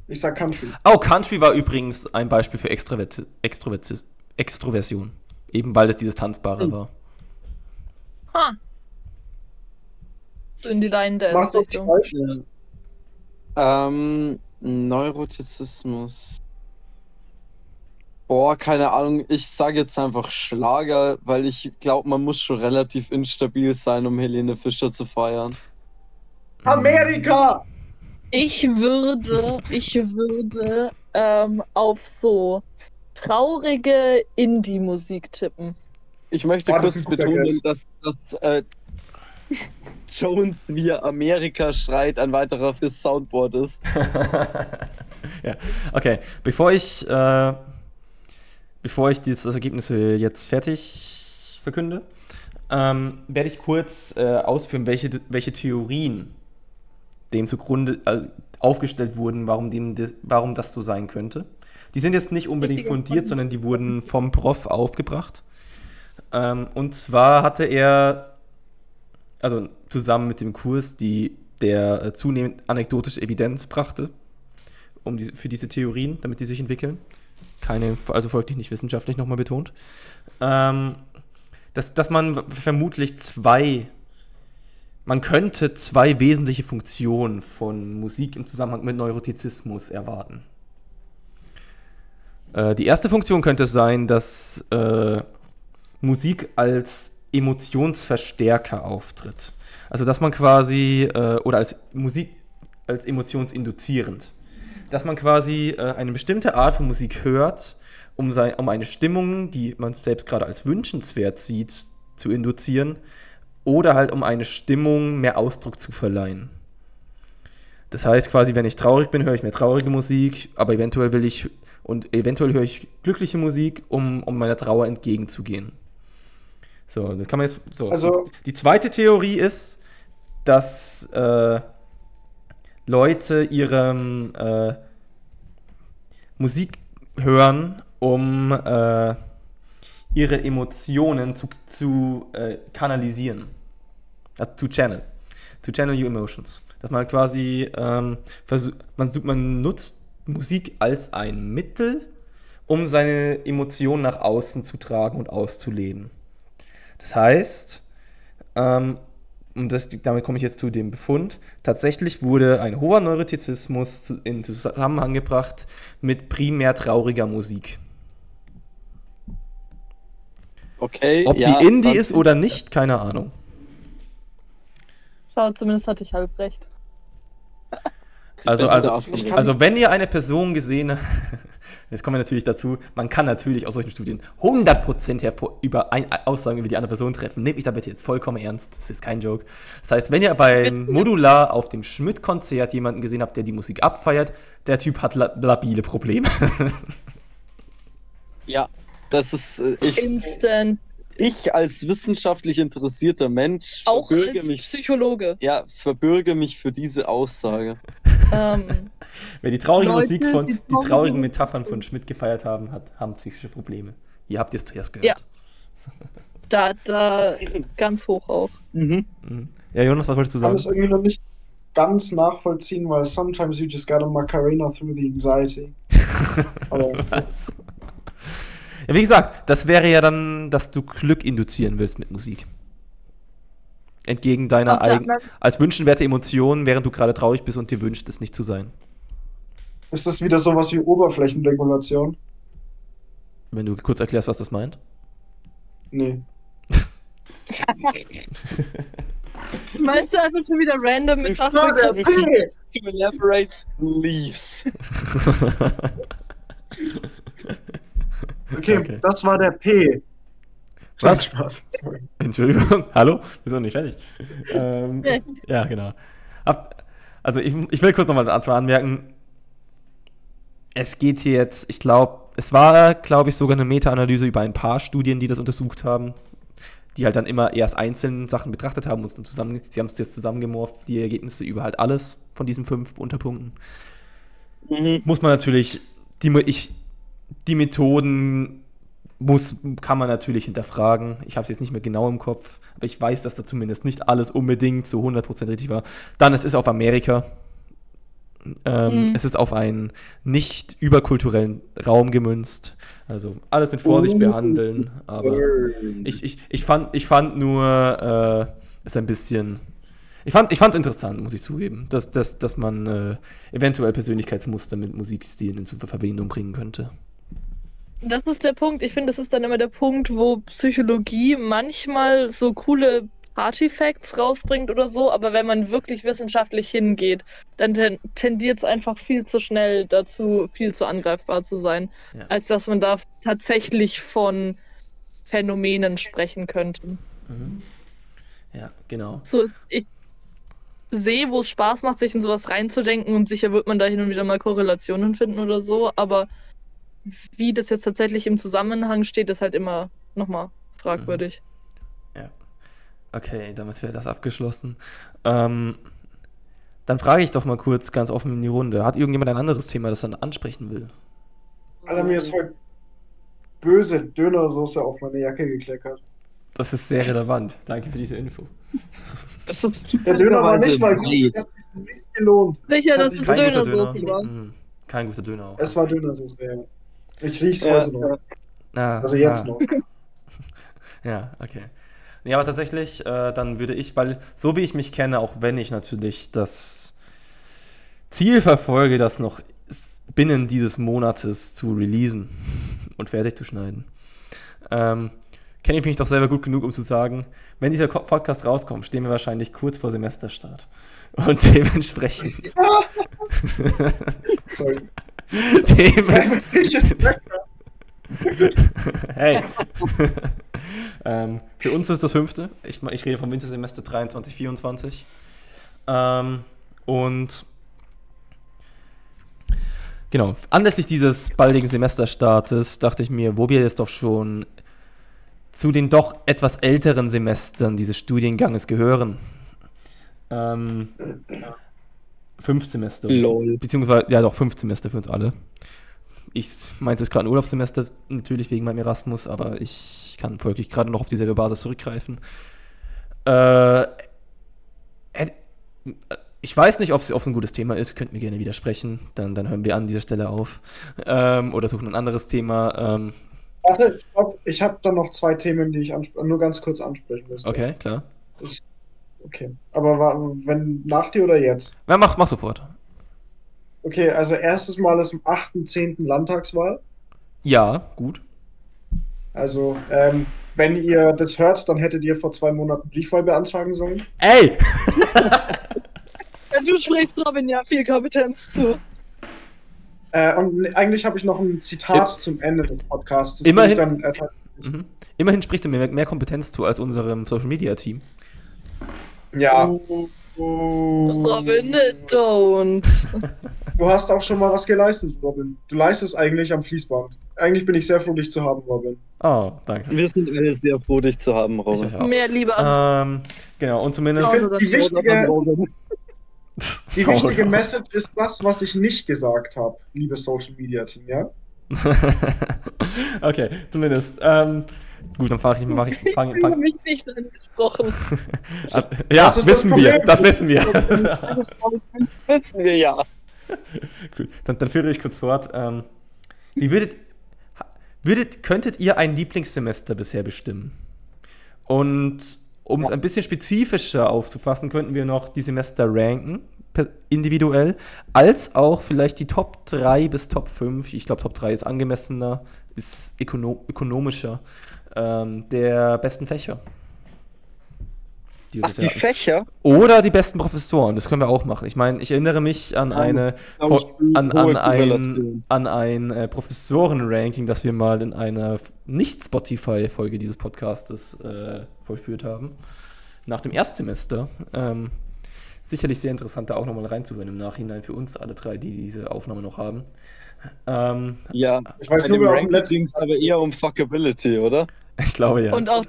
Ich sag Country. Oh, Country war übrigens ein Beispiel für Extroverti Extroverti Extroversion. Eben weil es dieses Tanzbare Hm. war. Ha. So in die Line macht Dance doch Richtung. falsch. Ähm, Neurotizismus. Boah, keine Ahnung. Ich sage jetzt einfach Schlager, weil ich glaube, man muss schon relativ instabil sein, um Helene Fischer zu feiern. Amerika! Ich würde, ich würde ähm, auf so traurige Indie-Musik tippen. Ich möchte Oh, das ist kurz guter betonen, Guess. dass, dass äh, Jones via Amerika schreit ein weiterer fürs Soundboard ist. ja, okay. Bevor ich, äh, bevor ich dieses Ergebnisse jetzt fertig verkünde, ähm, werde ich kurz äh, ausführen, welche, welche Theorien dem zugrunde äh, aufgestellt wurden, warum, dem, de- warum das so sein könnte. Die sind jetzt nicht unbedingt fundiert, sondern die wurden vom Prof aufgebracht. Ähm, und zwar hatte er, also zusammen mit dem Kurs, die der äh, zunehmend anekdotische Evidenz brachte, um diese, für diese Theorien, damit die sich entwickeln. Keine, also folglich nicht wissenschaftlich nochmal betont. Ähm, dass, dass man vermutlich zwei, man könnte zwei wesentliche Funktionen von Musik im Zusammenhang mit Neurotizismus erwarten. Äh, die erste Funktion könnte sein, dass äh, Musik als Emotionsverstärker auftritt. Also dass man quasi, äh, oder als Musik als emotionsinduzierend. Dass man quasi äh, eine bestimmte Art von Musik hört, um, sein, um eine Stimmung, die man selbst gerade als wünschenswert sieht, zu induzieren. Oder halt um eine Stimmung mehr Ausdruck zu verleihen. Das heißt quasi, wenn ich traurig bin, höre ich mehr traurige Musik, aber eventuell will ich und eventuell höre ich glückliche Musik, um, um meiner Trauer entgegenzugehen. So, das kann man jetzt so. Also- die, die zweite Theorie ist, dass äh, Leute ihre äh, Musik hören, um äh, ihre Emotionen zu, zu äh, kanalisieren. Also, to channel. To channel your emotions. Dass man quasi, ähm, man, man nutzt Musik als ein Mittel, um seine Emotionen nach außen zu tragen und auszuleben. Das heißt, ähm, und das, damit komme ich jetzt zu dem Befund, tatsächlich wurde ein hoher Neurotizismus in Zusammenhang gebracht mit primär trauriger Musik. Okay. Ob ja, die Indie ist oder nicht, keine Ahnung. Schau, zumindest hatte ich halb recht. Also, also, also wenn ihr eine Person gesehen habt, jetzt kommen wir natürlich dazu, man kann natürlich aus solchen Studien 100% hervor über ein, Aussagen über die andere Person treffen. Nehmt mich da bitte jetzt vollkommen ernst, das ist kein Joke. Das heißt, wenn ihr beim Modular auf dem Schmidt-Konzert jemanden gesehen habt, der die Musik abfeiert, der Typ hat la labile Probleme. Ja, das ist äh, ich, Instant. Ich als wissenschaftlich interessierter Mensch Auch verbürge als mich, Psychologe. ja, verbürge mich für diese Aussage. ähm, Wer die traurige Leute, Musik von, die die, traurige traurigen Metaphern von- Schmidt gefeiert haben, hat, haben psychische Probleme. Ihr habt es zuerst gehört. Ja. da, da ganz hoch auch. Mhm. Mhm. Ja, Jonas, was wolltest du Ich kann sagen? es irgendwie noch nicht ganz nachvollziehen, weil sometimes you just gotta Macarena through the anxiety. Aber Was? Ja, wie gesagt, das wäre ja dann, dass du Glück induzieren willst mit Musik. Entgegen deiner eigenen, als wünschenswerte Emotion, während du gerade traurig bist und dir wünscht, es nicht zu sein. ist das wieder sowas wie Oberflächenregulation? Wenn du kurz erklärst, was das meint. Nee. Meinst du einfach schon wieder random mit Fachbegriffen? To elaborate leaves. Okay, Okay. das war der P. Was? Spaß. Sorry. Entschuldigung, hallo? Wir sind noch nicht fertig. Ähm, ja, genau. Ab, also ich, ich will kurz nochmal dazu anmerken, es geht hier jetzt, ich glaube, es war, glaube ich, sogar eine Meta-Analyse über ein paar Studien, die das untersucht haben, die halt dann immer erst einzelne Sachen betrachtet haben und zusammen, sie haben es jetzt zusammengemorpht, die Ergebnisse über halt alles von diesen fünf Unterpunkten. Mhm. Muss man natürlich, die, ich, die Methoden muss, kann man natürlich hinterfragen. Ich habe es jetzt nicht mehr genau im Kopf, aber ich weiß, dass da zumindest nicht alles unbedingt zu 100% richtig war. Dann, es ist auf Amerika. Ähm, Mhm. Es ist auf einen nicht überkulturellen Raum gemünzt. Also alles mit Vorsicht behandeln. Aber ich, ich, ich, fand, ich fand nur, äh, ist ein bisschen. Ich fand es interessant, muss ich zugeben, dass, dass, dass man äh, eventuell Persönlichkeitsmuster mit Musikstilen in Verbindung bringen könnte. Das ist der Punkt. Ich finde, das ist dann immer der Punkt, wo Psychologie manchmal so coole Artifacts rausbringt oder so, aber wenn man wirklich wissenschaftlich hingeht, dann ten tendiert es einfach viel zu schnell dazu, viel zu angreifbar zu sein, Ja. als dass man da tatsächlich von Phänomenen sprechen könnte. Mhm. Ja, genau. So ist, ich sehe, wo es Spaß macht, sich in sowas reinzudenken und sicher wird man da hin und wieder mal Korrelationen finden oder so, aber wie das jetzt tatsächlich im Zusammenhang steht, ist halt immer nochmal fragwürdig. Ja. Okay, damit wäre das abgeschlossen. Ähm, dann frage ich doch mal kurz ganz offen in die Runde. Hat irgendjemand ein anderes Thema, das er ansprechen will? Alter, mir ist heute böse Dönersoße auf meine Jacke gekleckert. Das ist sehr relevant. Danke für diese Info. Das ist Der Döner war nicht mal gut. Es hat sich nicht gelohnt. Sicher, Das dass es Dönersoße Döner. war. Mhm. Kein guter Döner auch. Es war Dönersoße, ja. Ich riech's Ja, heute noch. Ah, Also jetzt ah. noch. Ja, okay. Nee, aber tatsächlich, äh, dann würde ich, weil so wie ich mich kenne, auch wenn ich natürlich das Ziel verfolge, das noch binnen dieses Monates zu releasen und fertig zu schneiden, ähm, kenne ich mich doch selber gut genug, um zu sagen, wenn dieser Podcast rauskommt, stehen wir wahrscheinlich kurz vor Semesterstart. Und dementsprechend. Sorry. Semester? hey. ähm, für uns ist das fünfte. Ich, ich rede vom Wintersemester 23, 24. Ähm, und genau, anlässlich dieses baldigen Semesterstartes dachte ich mir, wo wir jetzt doch schon zu den doch etwas älteren Semestern dieses Studienganges gehören. Ähm, fünf Semester. Lol. Beziehungsweise, ja doch, fünf Semester für uns alle. Ich meins ist gerade ein Urlaubssemester, natürlich wegen meinem Erasmus, aber ich kann folglich gerade noch auf dieselbe Basis zurückgreifen. Äh, ich weiß nicht, ob es ein gutes Thema ist, könnt mir gerne widersprechen, dann, dann hören wir an dieser Stelle auf. Ähm, oder suchen ein anderes Thema. Ähm, Warte, stopp. Ich habe da noch zwei Themen, die ich nur ganz kurz ansprechen müsste. okay, klar. Okay. Aber wenn nach dir oder jetzt? Ja, mach, mach sofort. Okay, also erstes Mal ist am 8.10. Landtagswahl. Ja, gut. Also, ähm, wenn ihr das hört, dann hättet ihr vor zwei Monaten Briefwahl beantragen sollen. Ey! Ja, du sprichst Robin ja viel Kompetenz zu. Äh, und eigentlich habe ich noch ein Zitat Ja. zum Ende des Podcasts. Das Immerhin- ich dann, äh, Mhm. Immerhin spricht er mir mehr, mehr Kompetenz zu als unserem Social Media Team. Ja. Robin, don't. Du hast auch schon mal was geleistet, Robin. Du leistest eigentlich am Fließband. Eigentlich bin ich sehr froh, dich zu haben, Robin. Oh, danke. Wir sind alle sehr froh, dich zu haben, Robin. Mehr Liebe. Ähm, genau, und zumindest. Ich finde, die wichtige, Robin. die wichtige Message ist das, was ich nicht gesagt habe, liebes Social Media Team, ja? okay, zumindest. Ähm, gut, dann fange ich, mach ich, fang, fühle fang, mich nicht angesprochen. Ja, Das ist das wissen wir, das wissen wir. Das wissen wir ja. Gut, dann, dann führe ich kurz fort. Ähm, wie würdet, würdet, könntet ihr ein Lieblingssemester bisher bestimmen? Und um es ein bisschen spezifischer aufzufassen, könnten wir noch die Semester ranken, individuell, als auch vielleicht die Top 3 bis Top 5, ich glaube Top 3 ist angemessener, ist ökono ökonomischer, ähm, der besten Fächer. Die wir Ach, die hatten. Fächer? Oder die besten Professoren, das können wir auch machen. Ich meine, ich erinnere mich an Das eine an, an ein, an ein äh, Professoren-Ranking, das wir mal in einer Nicht-Spotify-Folge dieses Podcastes äh, vollführt haben. Nach dem Erstsemester. Ähm, sicherlich sehr interessant, da auch nochmal reinzuhören im Nachhinein für uns alle drei, die diese Aufnahme noch haben. Ähm, Ja, Ich weiß bei nur, dem wer auf dem Ranking letzten ging es aber eher um Fuckability, oder? Ich glaube ja. Und auch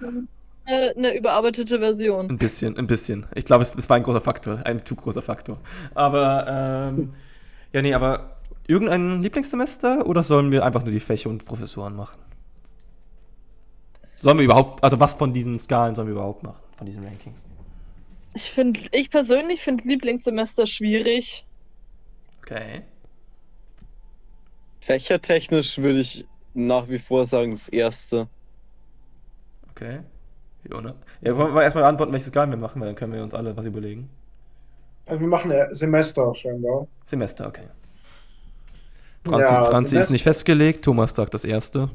äh, eine überarbeitete Version. Ein bisschen, ein bisschen. Ich glaube, es, es war ein großer Faktor, ein zu großer Faktor. Aber, ähm, ja, nee, aber irgendein Lieblingssemester oder sollen wir einfach nur die Fächer und Professoren machen? Sollen wir überhaupt, also was von diesen Skalen sollen wir überhaupt machen, von diesen Rankings? Ich finde, ich persönlich finde Lieblingssemester schwierig. Okay. Fächertechnisch würde ich nach wie vor sagen, das erste. Okay. Jona. Ja, wollen wir erstmal antworten, welche Skalen wir machen, weil dann können wir uns alle was überlegen. Also wir machen ein Semester scheinbar. Semester, okay. Franzi, Ja, Franzi ist Semester. nicht festgelegt, Thomas sagt das erste.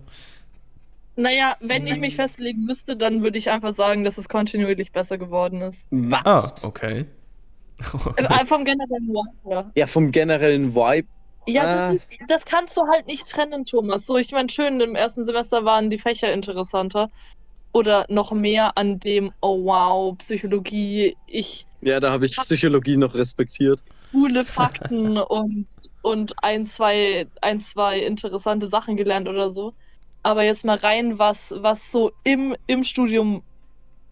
Naja, wenn ich mich festlegen müsste, dann würde ich einfach sagen, dass es kontinuierlich besser geworden ist. Ah, Was? okay. Äh, vom generellen Vibe. Ja, vom generellen Vibe. Ja, Ah. das, ist, das kannst du halt nicht trennen, Thomas. So, ich meine, schön, im ersten Semester waren die Fächer interessanter. Oder noch mehr an dem, oh wow, Psychologie, ich Ja, da habe ich Psychologie noch respektiert. coole Fakten und, und ein, zwei, ein, zwei interessante Sachen gelernt oder so. Aber jetzt mal rein, was, was so im, im Studium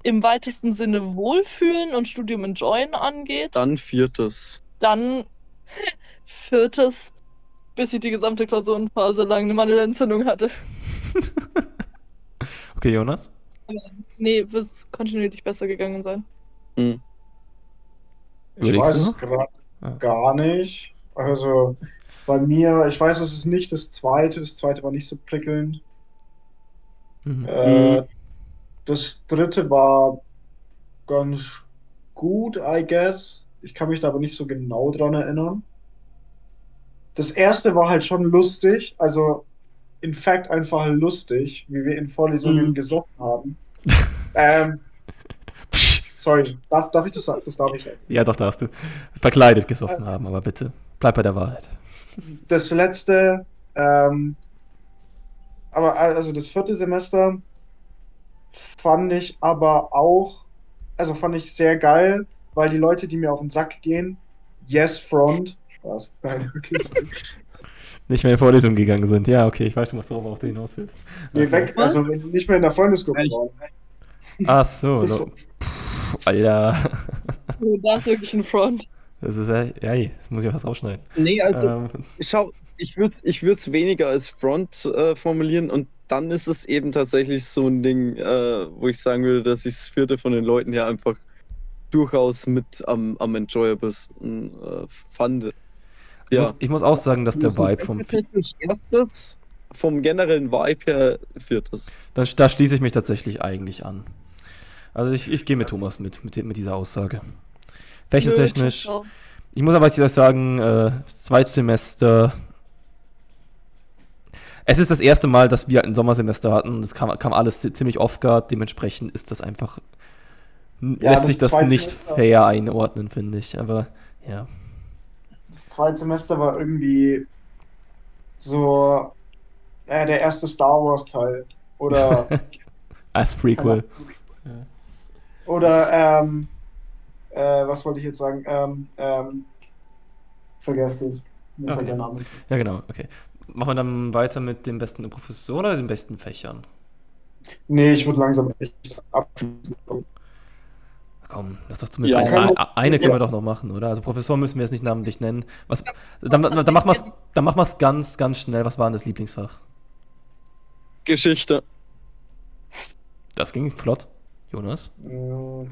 im weitesten Sinne Wohlfühlen und Studium enjoyen angeht, Dann viertes. dann viertes, bis ich die gesamte Klausurenphase lang eine Mandelentzündung hatte. Okay, Jonas? Nee, wird es kontinuierlich besser gegangen sein. Hm. Ich Überlegst weiß du es gerade Ah. gar nicht. Also bei mir, ich weiß, es ist nicht das zweite. Das zweite war nicht so prickelnd. Mhm. Äh, das dritte war ganz gut, I guess. Ich kann mich da aber nicht so genau dran erinnern. Das erste war halt schon lustig, also in fact einfach lustig, wie wir in Vorlesungen Mhm. gesoffen haben. ähm, sorry, darf, darf ich das sagen? Das darf ich sagen. Ja, doch, darfst du. Verkleidet gesoffen haben, aber bitte, bleib bei der Wahrheit. das letzte, ähm, aber also das vierte Semester fand ich aber auch, also fand ich sehr geil, weil die Leute, die mir auf den Sack gehen, Yes Front, Spaß, nein, okay, sorry. Nicht mehr in Vorlesungen gegangen sind. Ja, okay, ich weiß schon, was du worauf du hinaus willst. nee, weg, also nicht mehr in der Freundesgruppe Echt? waren. Ach so, war- Pff, Alter. Da ist wirklich ein Front. Das ist ja, ja, ey, das muss ich ja fast rausschneiden. Nee, also ähm, schau, ich würde es ich würd's weniger als Front äh, formulieren und dann ist es eben tatsächlich so ein Ding, äh, wo ich sagen würde, dass ich das vierte von den Leuten her einfach durchaus mit am, am enjoyablesten äh, fand. Ich, Ja. muss, ich muss auch sagen, dass der Vibe vom. Technisch erstes, vom generellen Vibe her viertes. Da, da schließe ich mich tatsächlich eigentlich an. Also ich, ich gehe mit Thomas mit, mit, mit dieser Aussage. Fächertechnisch. Ich muss aber jetzt sagen, äh, Zweitsemester. Es ist das erste Mal, dass wir halt ein Sommersemester hatten und es kam, kam alles zi- ziemlich off-guard. Dementsprechend ist das einfach. Ja, lässt das sich das nicht fair einordnen, finde ich. Aber ja. Das zweite Semester war irgendwie so äh, der erste Star Wars Teil oder Als Prequel. Oder, ähm, äh, was wollte ich jetzt sagen? Ähm, ähm, vergesst es. Mir Okay. der Name. Ja, genau, okay. Machen wir dann weiter mit den besten Professoren oder den besten Fächern? Nee, ich würde langsam echt abschließen. Komm, lass doch zumindest Ja. eine, Können eine, eine können wir doch noch machen, oder? Also Professor müssen wir jetzt nicht namentlich nennen. Was, dann, dann, dann machen wir es ganz, ganz schnell. Was war denn das Lieblingsfach? Geschichte. Das ging flott. Jonas? Äh,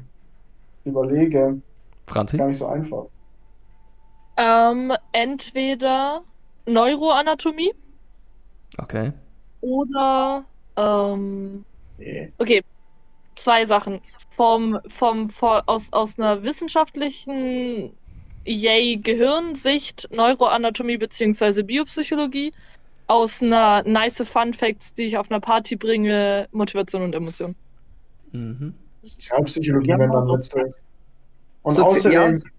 überlege, Franzi? gar nicht so einfach. Ähm, entweder Neuroanatomie Okay. oder ähm, Nee. okay, zwei Sachen. Vom, vom, vor, aus, aus einer wissenschaftlichen Yay Gehirnsicht Neuroanatomie bzw. Biopsychologie, aus einer nice Fun Facts, die ich auf einer Party bringe, Motivation und Emotion. Mhm. Sozialpsychologie, Ja. wenn dann letzte. Und Sozi- ja, außerdem,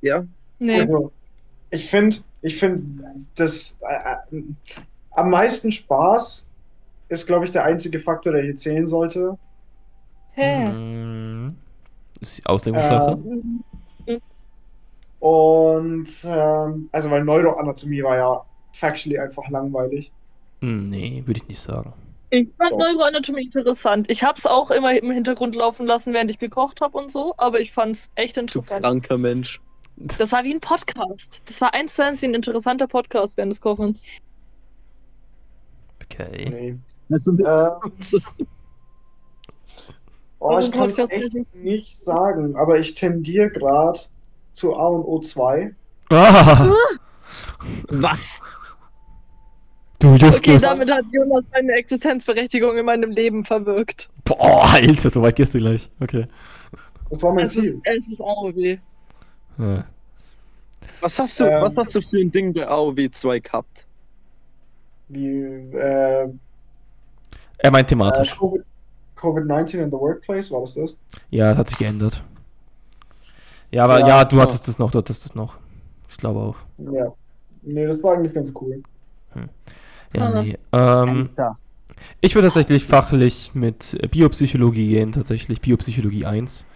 Ja, Nee. also, ich finde, ich finde, das äh, äh, am meisten Spaß ist, glaube ich, der einzige Faktor, der hier zählen sollte. Hä? Mhm. Ist die Auslegungssache? Und ähm, also weil Neuroanatomie war ja factually einfach langweilig. Hm, nee, würde ich nicht sagen. Ich fand Doch. Neuroanatomie interessant. Ich habe es auch immer im Hintergrund laufen lassen, während ich gekocht habe und so, aber ich fand es echt du interessant. kranker Mensch. Das war wie ein Podcast. Das war eins zu eins wie ein interessanter Podcast während des Kochens. Okay. Nee. Also, Äh, Oh, ich kann es echt nicht? sagen, aber ich tendiere gerade zu A und O2. Ah, was? du Justus. Okay, damit hat Jonas seine Existenzberechtigung in meinem Leben verwirkt. Boah, Alter, so weit gehst du gleich. Okay. Das war mein Es ist, Ziel. es ist AOW. Ja. Was hast du, Ähm. was hast du für ein Ding bei AOW 2 gehabt? Wie, äh, Er meint Äh, thematisch. Covid- Covid-19 in the workplace, war das das? Ja, das hat sich geändert. Ja, aber ja, Ja, du genau. hattest das noch, du hattest das noch. Ich glaube auch. Ja. Nee, das war eigentlich ganz cool. Ja, Ah. nee. Ähm, ich würde tatsächlich fachlich mit Biopsychologie gehen, tatsächlich Biopsychologie 1.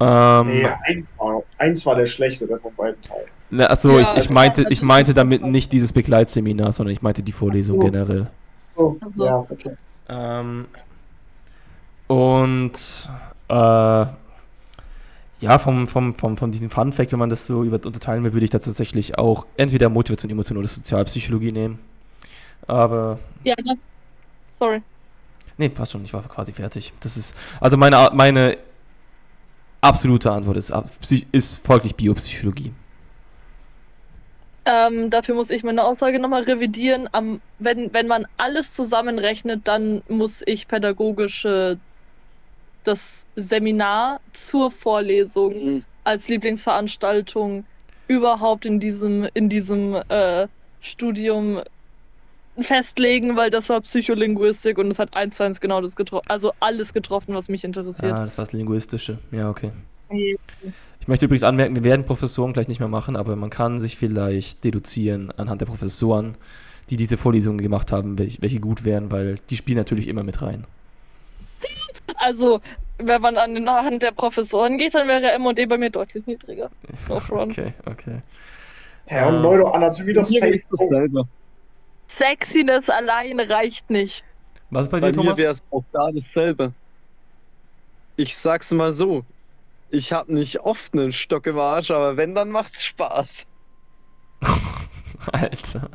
Ähm, Nee, eins war, eins war der schlechtere von beiden Teilen. na, achso, Ja, ich, ich also- meinte, also ich meinte damit nicht dieses Begleitseminar, sondern ich meinte die Vorlesung so. generell. So, Ach so. ja, okay. Ähm, und äh, ja, vom, vom, vom, von diesem Fun Fact, wenn man das so über, unterteilen will, würde ich da tatsächlich auch entweder Motivation, Emotion oder Sozialpsychologie nehmen. Aber Ja, das. Sorry. nee, passt schon, ich war quasi fertig. Das ist, also meine, meine absolute Antwort ist, ist folglich Biopsychologie. Ähm, dafür muss ich meine Aussage nochmal revidieren. Am, wenn, wenn man alles zusammenrechnet, dann muss ich pädagogische das Seminar zur Vorlesung Mhm. als Lieblingsveranstaltung überhaupt in diesem, in diesem äh, Studium festlegen, weil das war Psycholinguistik und es hat eins zu eins genau das getroffen, also alles getroffen, was mich interessiert. Ah, das war das Linguistische. Ja, okay. Ich möchte übrigens anmerken, wir werden Professoren gleich nicht mehr machen, aber man kann sich vielleicht deduzieren anhand der Professoren, die diese Vorlesungen gemacht haben, welche, welche gut wären, weil die spielen natürlich immer mit rein. Also, wenn man an den Hand der Professoren geht, dann wäre M&D bei mir deutlich niedriger. Okay, okay. Hä, und Ähm, Neuroanatomie doch Mir safe. ist dasselbe. Sexiness allein reicht nicht. Was ist bei Bei dir, mir Thomas? wäre es auch da dasselbe. Ich sag's mal so. Ich hab nicht oft einen Stock im Arsch, aber wenn, dann macht's Spaß. Alter.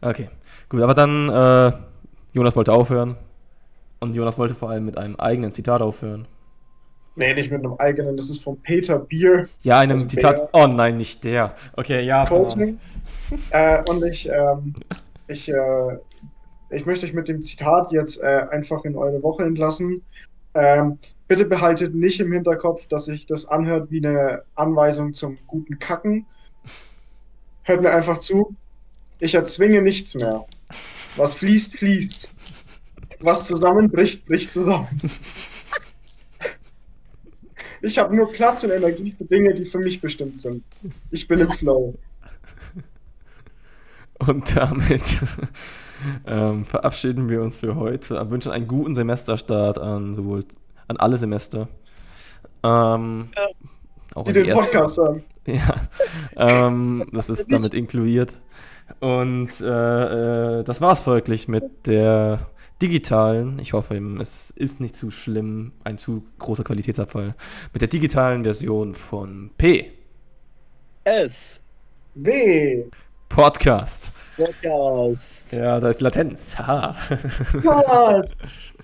Okay, gut, aber dann, äh, Jonas wollte aufhören. Und Jonas wollte vor allem mit einem eigenen Zitat aufhören. Nee, nicht mit einem eigenen, das ist von Peter Beer Ja, einem Also Zitat. der- Oh nein, nicht der. Okay, ja. Coaching. äh, und ich, ähm, ich, äh, ich möchte euch mit dem Zitat jetzt äh, einfach in eure Woche entlassen. Ähm, bitte behaltet nicht im Hinterkopf, dass sich das anhört wie eine Anweisung zum guten Kacken. Hört mir einfach zu. Ich erzwinge nichts mehr. Was fließt, fließt. Was zusammenbricht, bricht zusammen. Ich habe nur Platz und Energie für Dinge, die für mich bestimmt sind. Ich bin im Flow. Und damit ähm, verabschieden wir uns für heute. Wünschen einen guten Semesterstart an sowohl an alle Semester. Ähm, auch Die den ersten- Podcast hören. Ja, ähm, das ist damit inkludiert. Und äh, äh, das war's folglich mit der digitalen, ich hoffe, es ist nicht zu schlimm, ein zu großer Qualitätsabfall, mit der digitalen Version von P. S. Weh. Podcast. Podcast. Ja, da ist Latenz. Haha. Gott.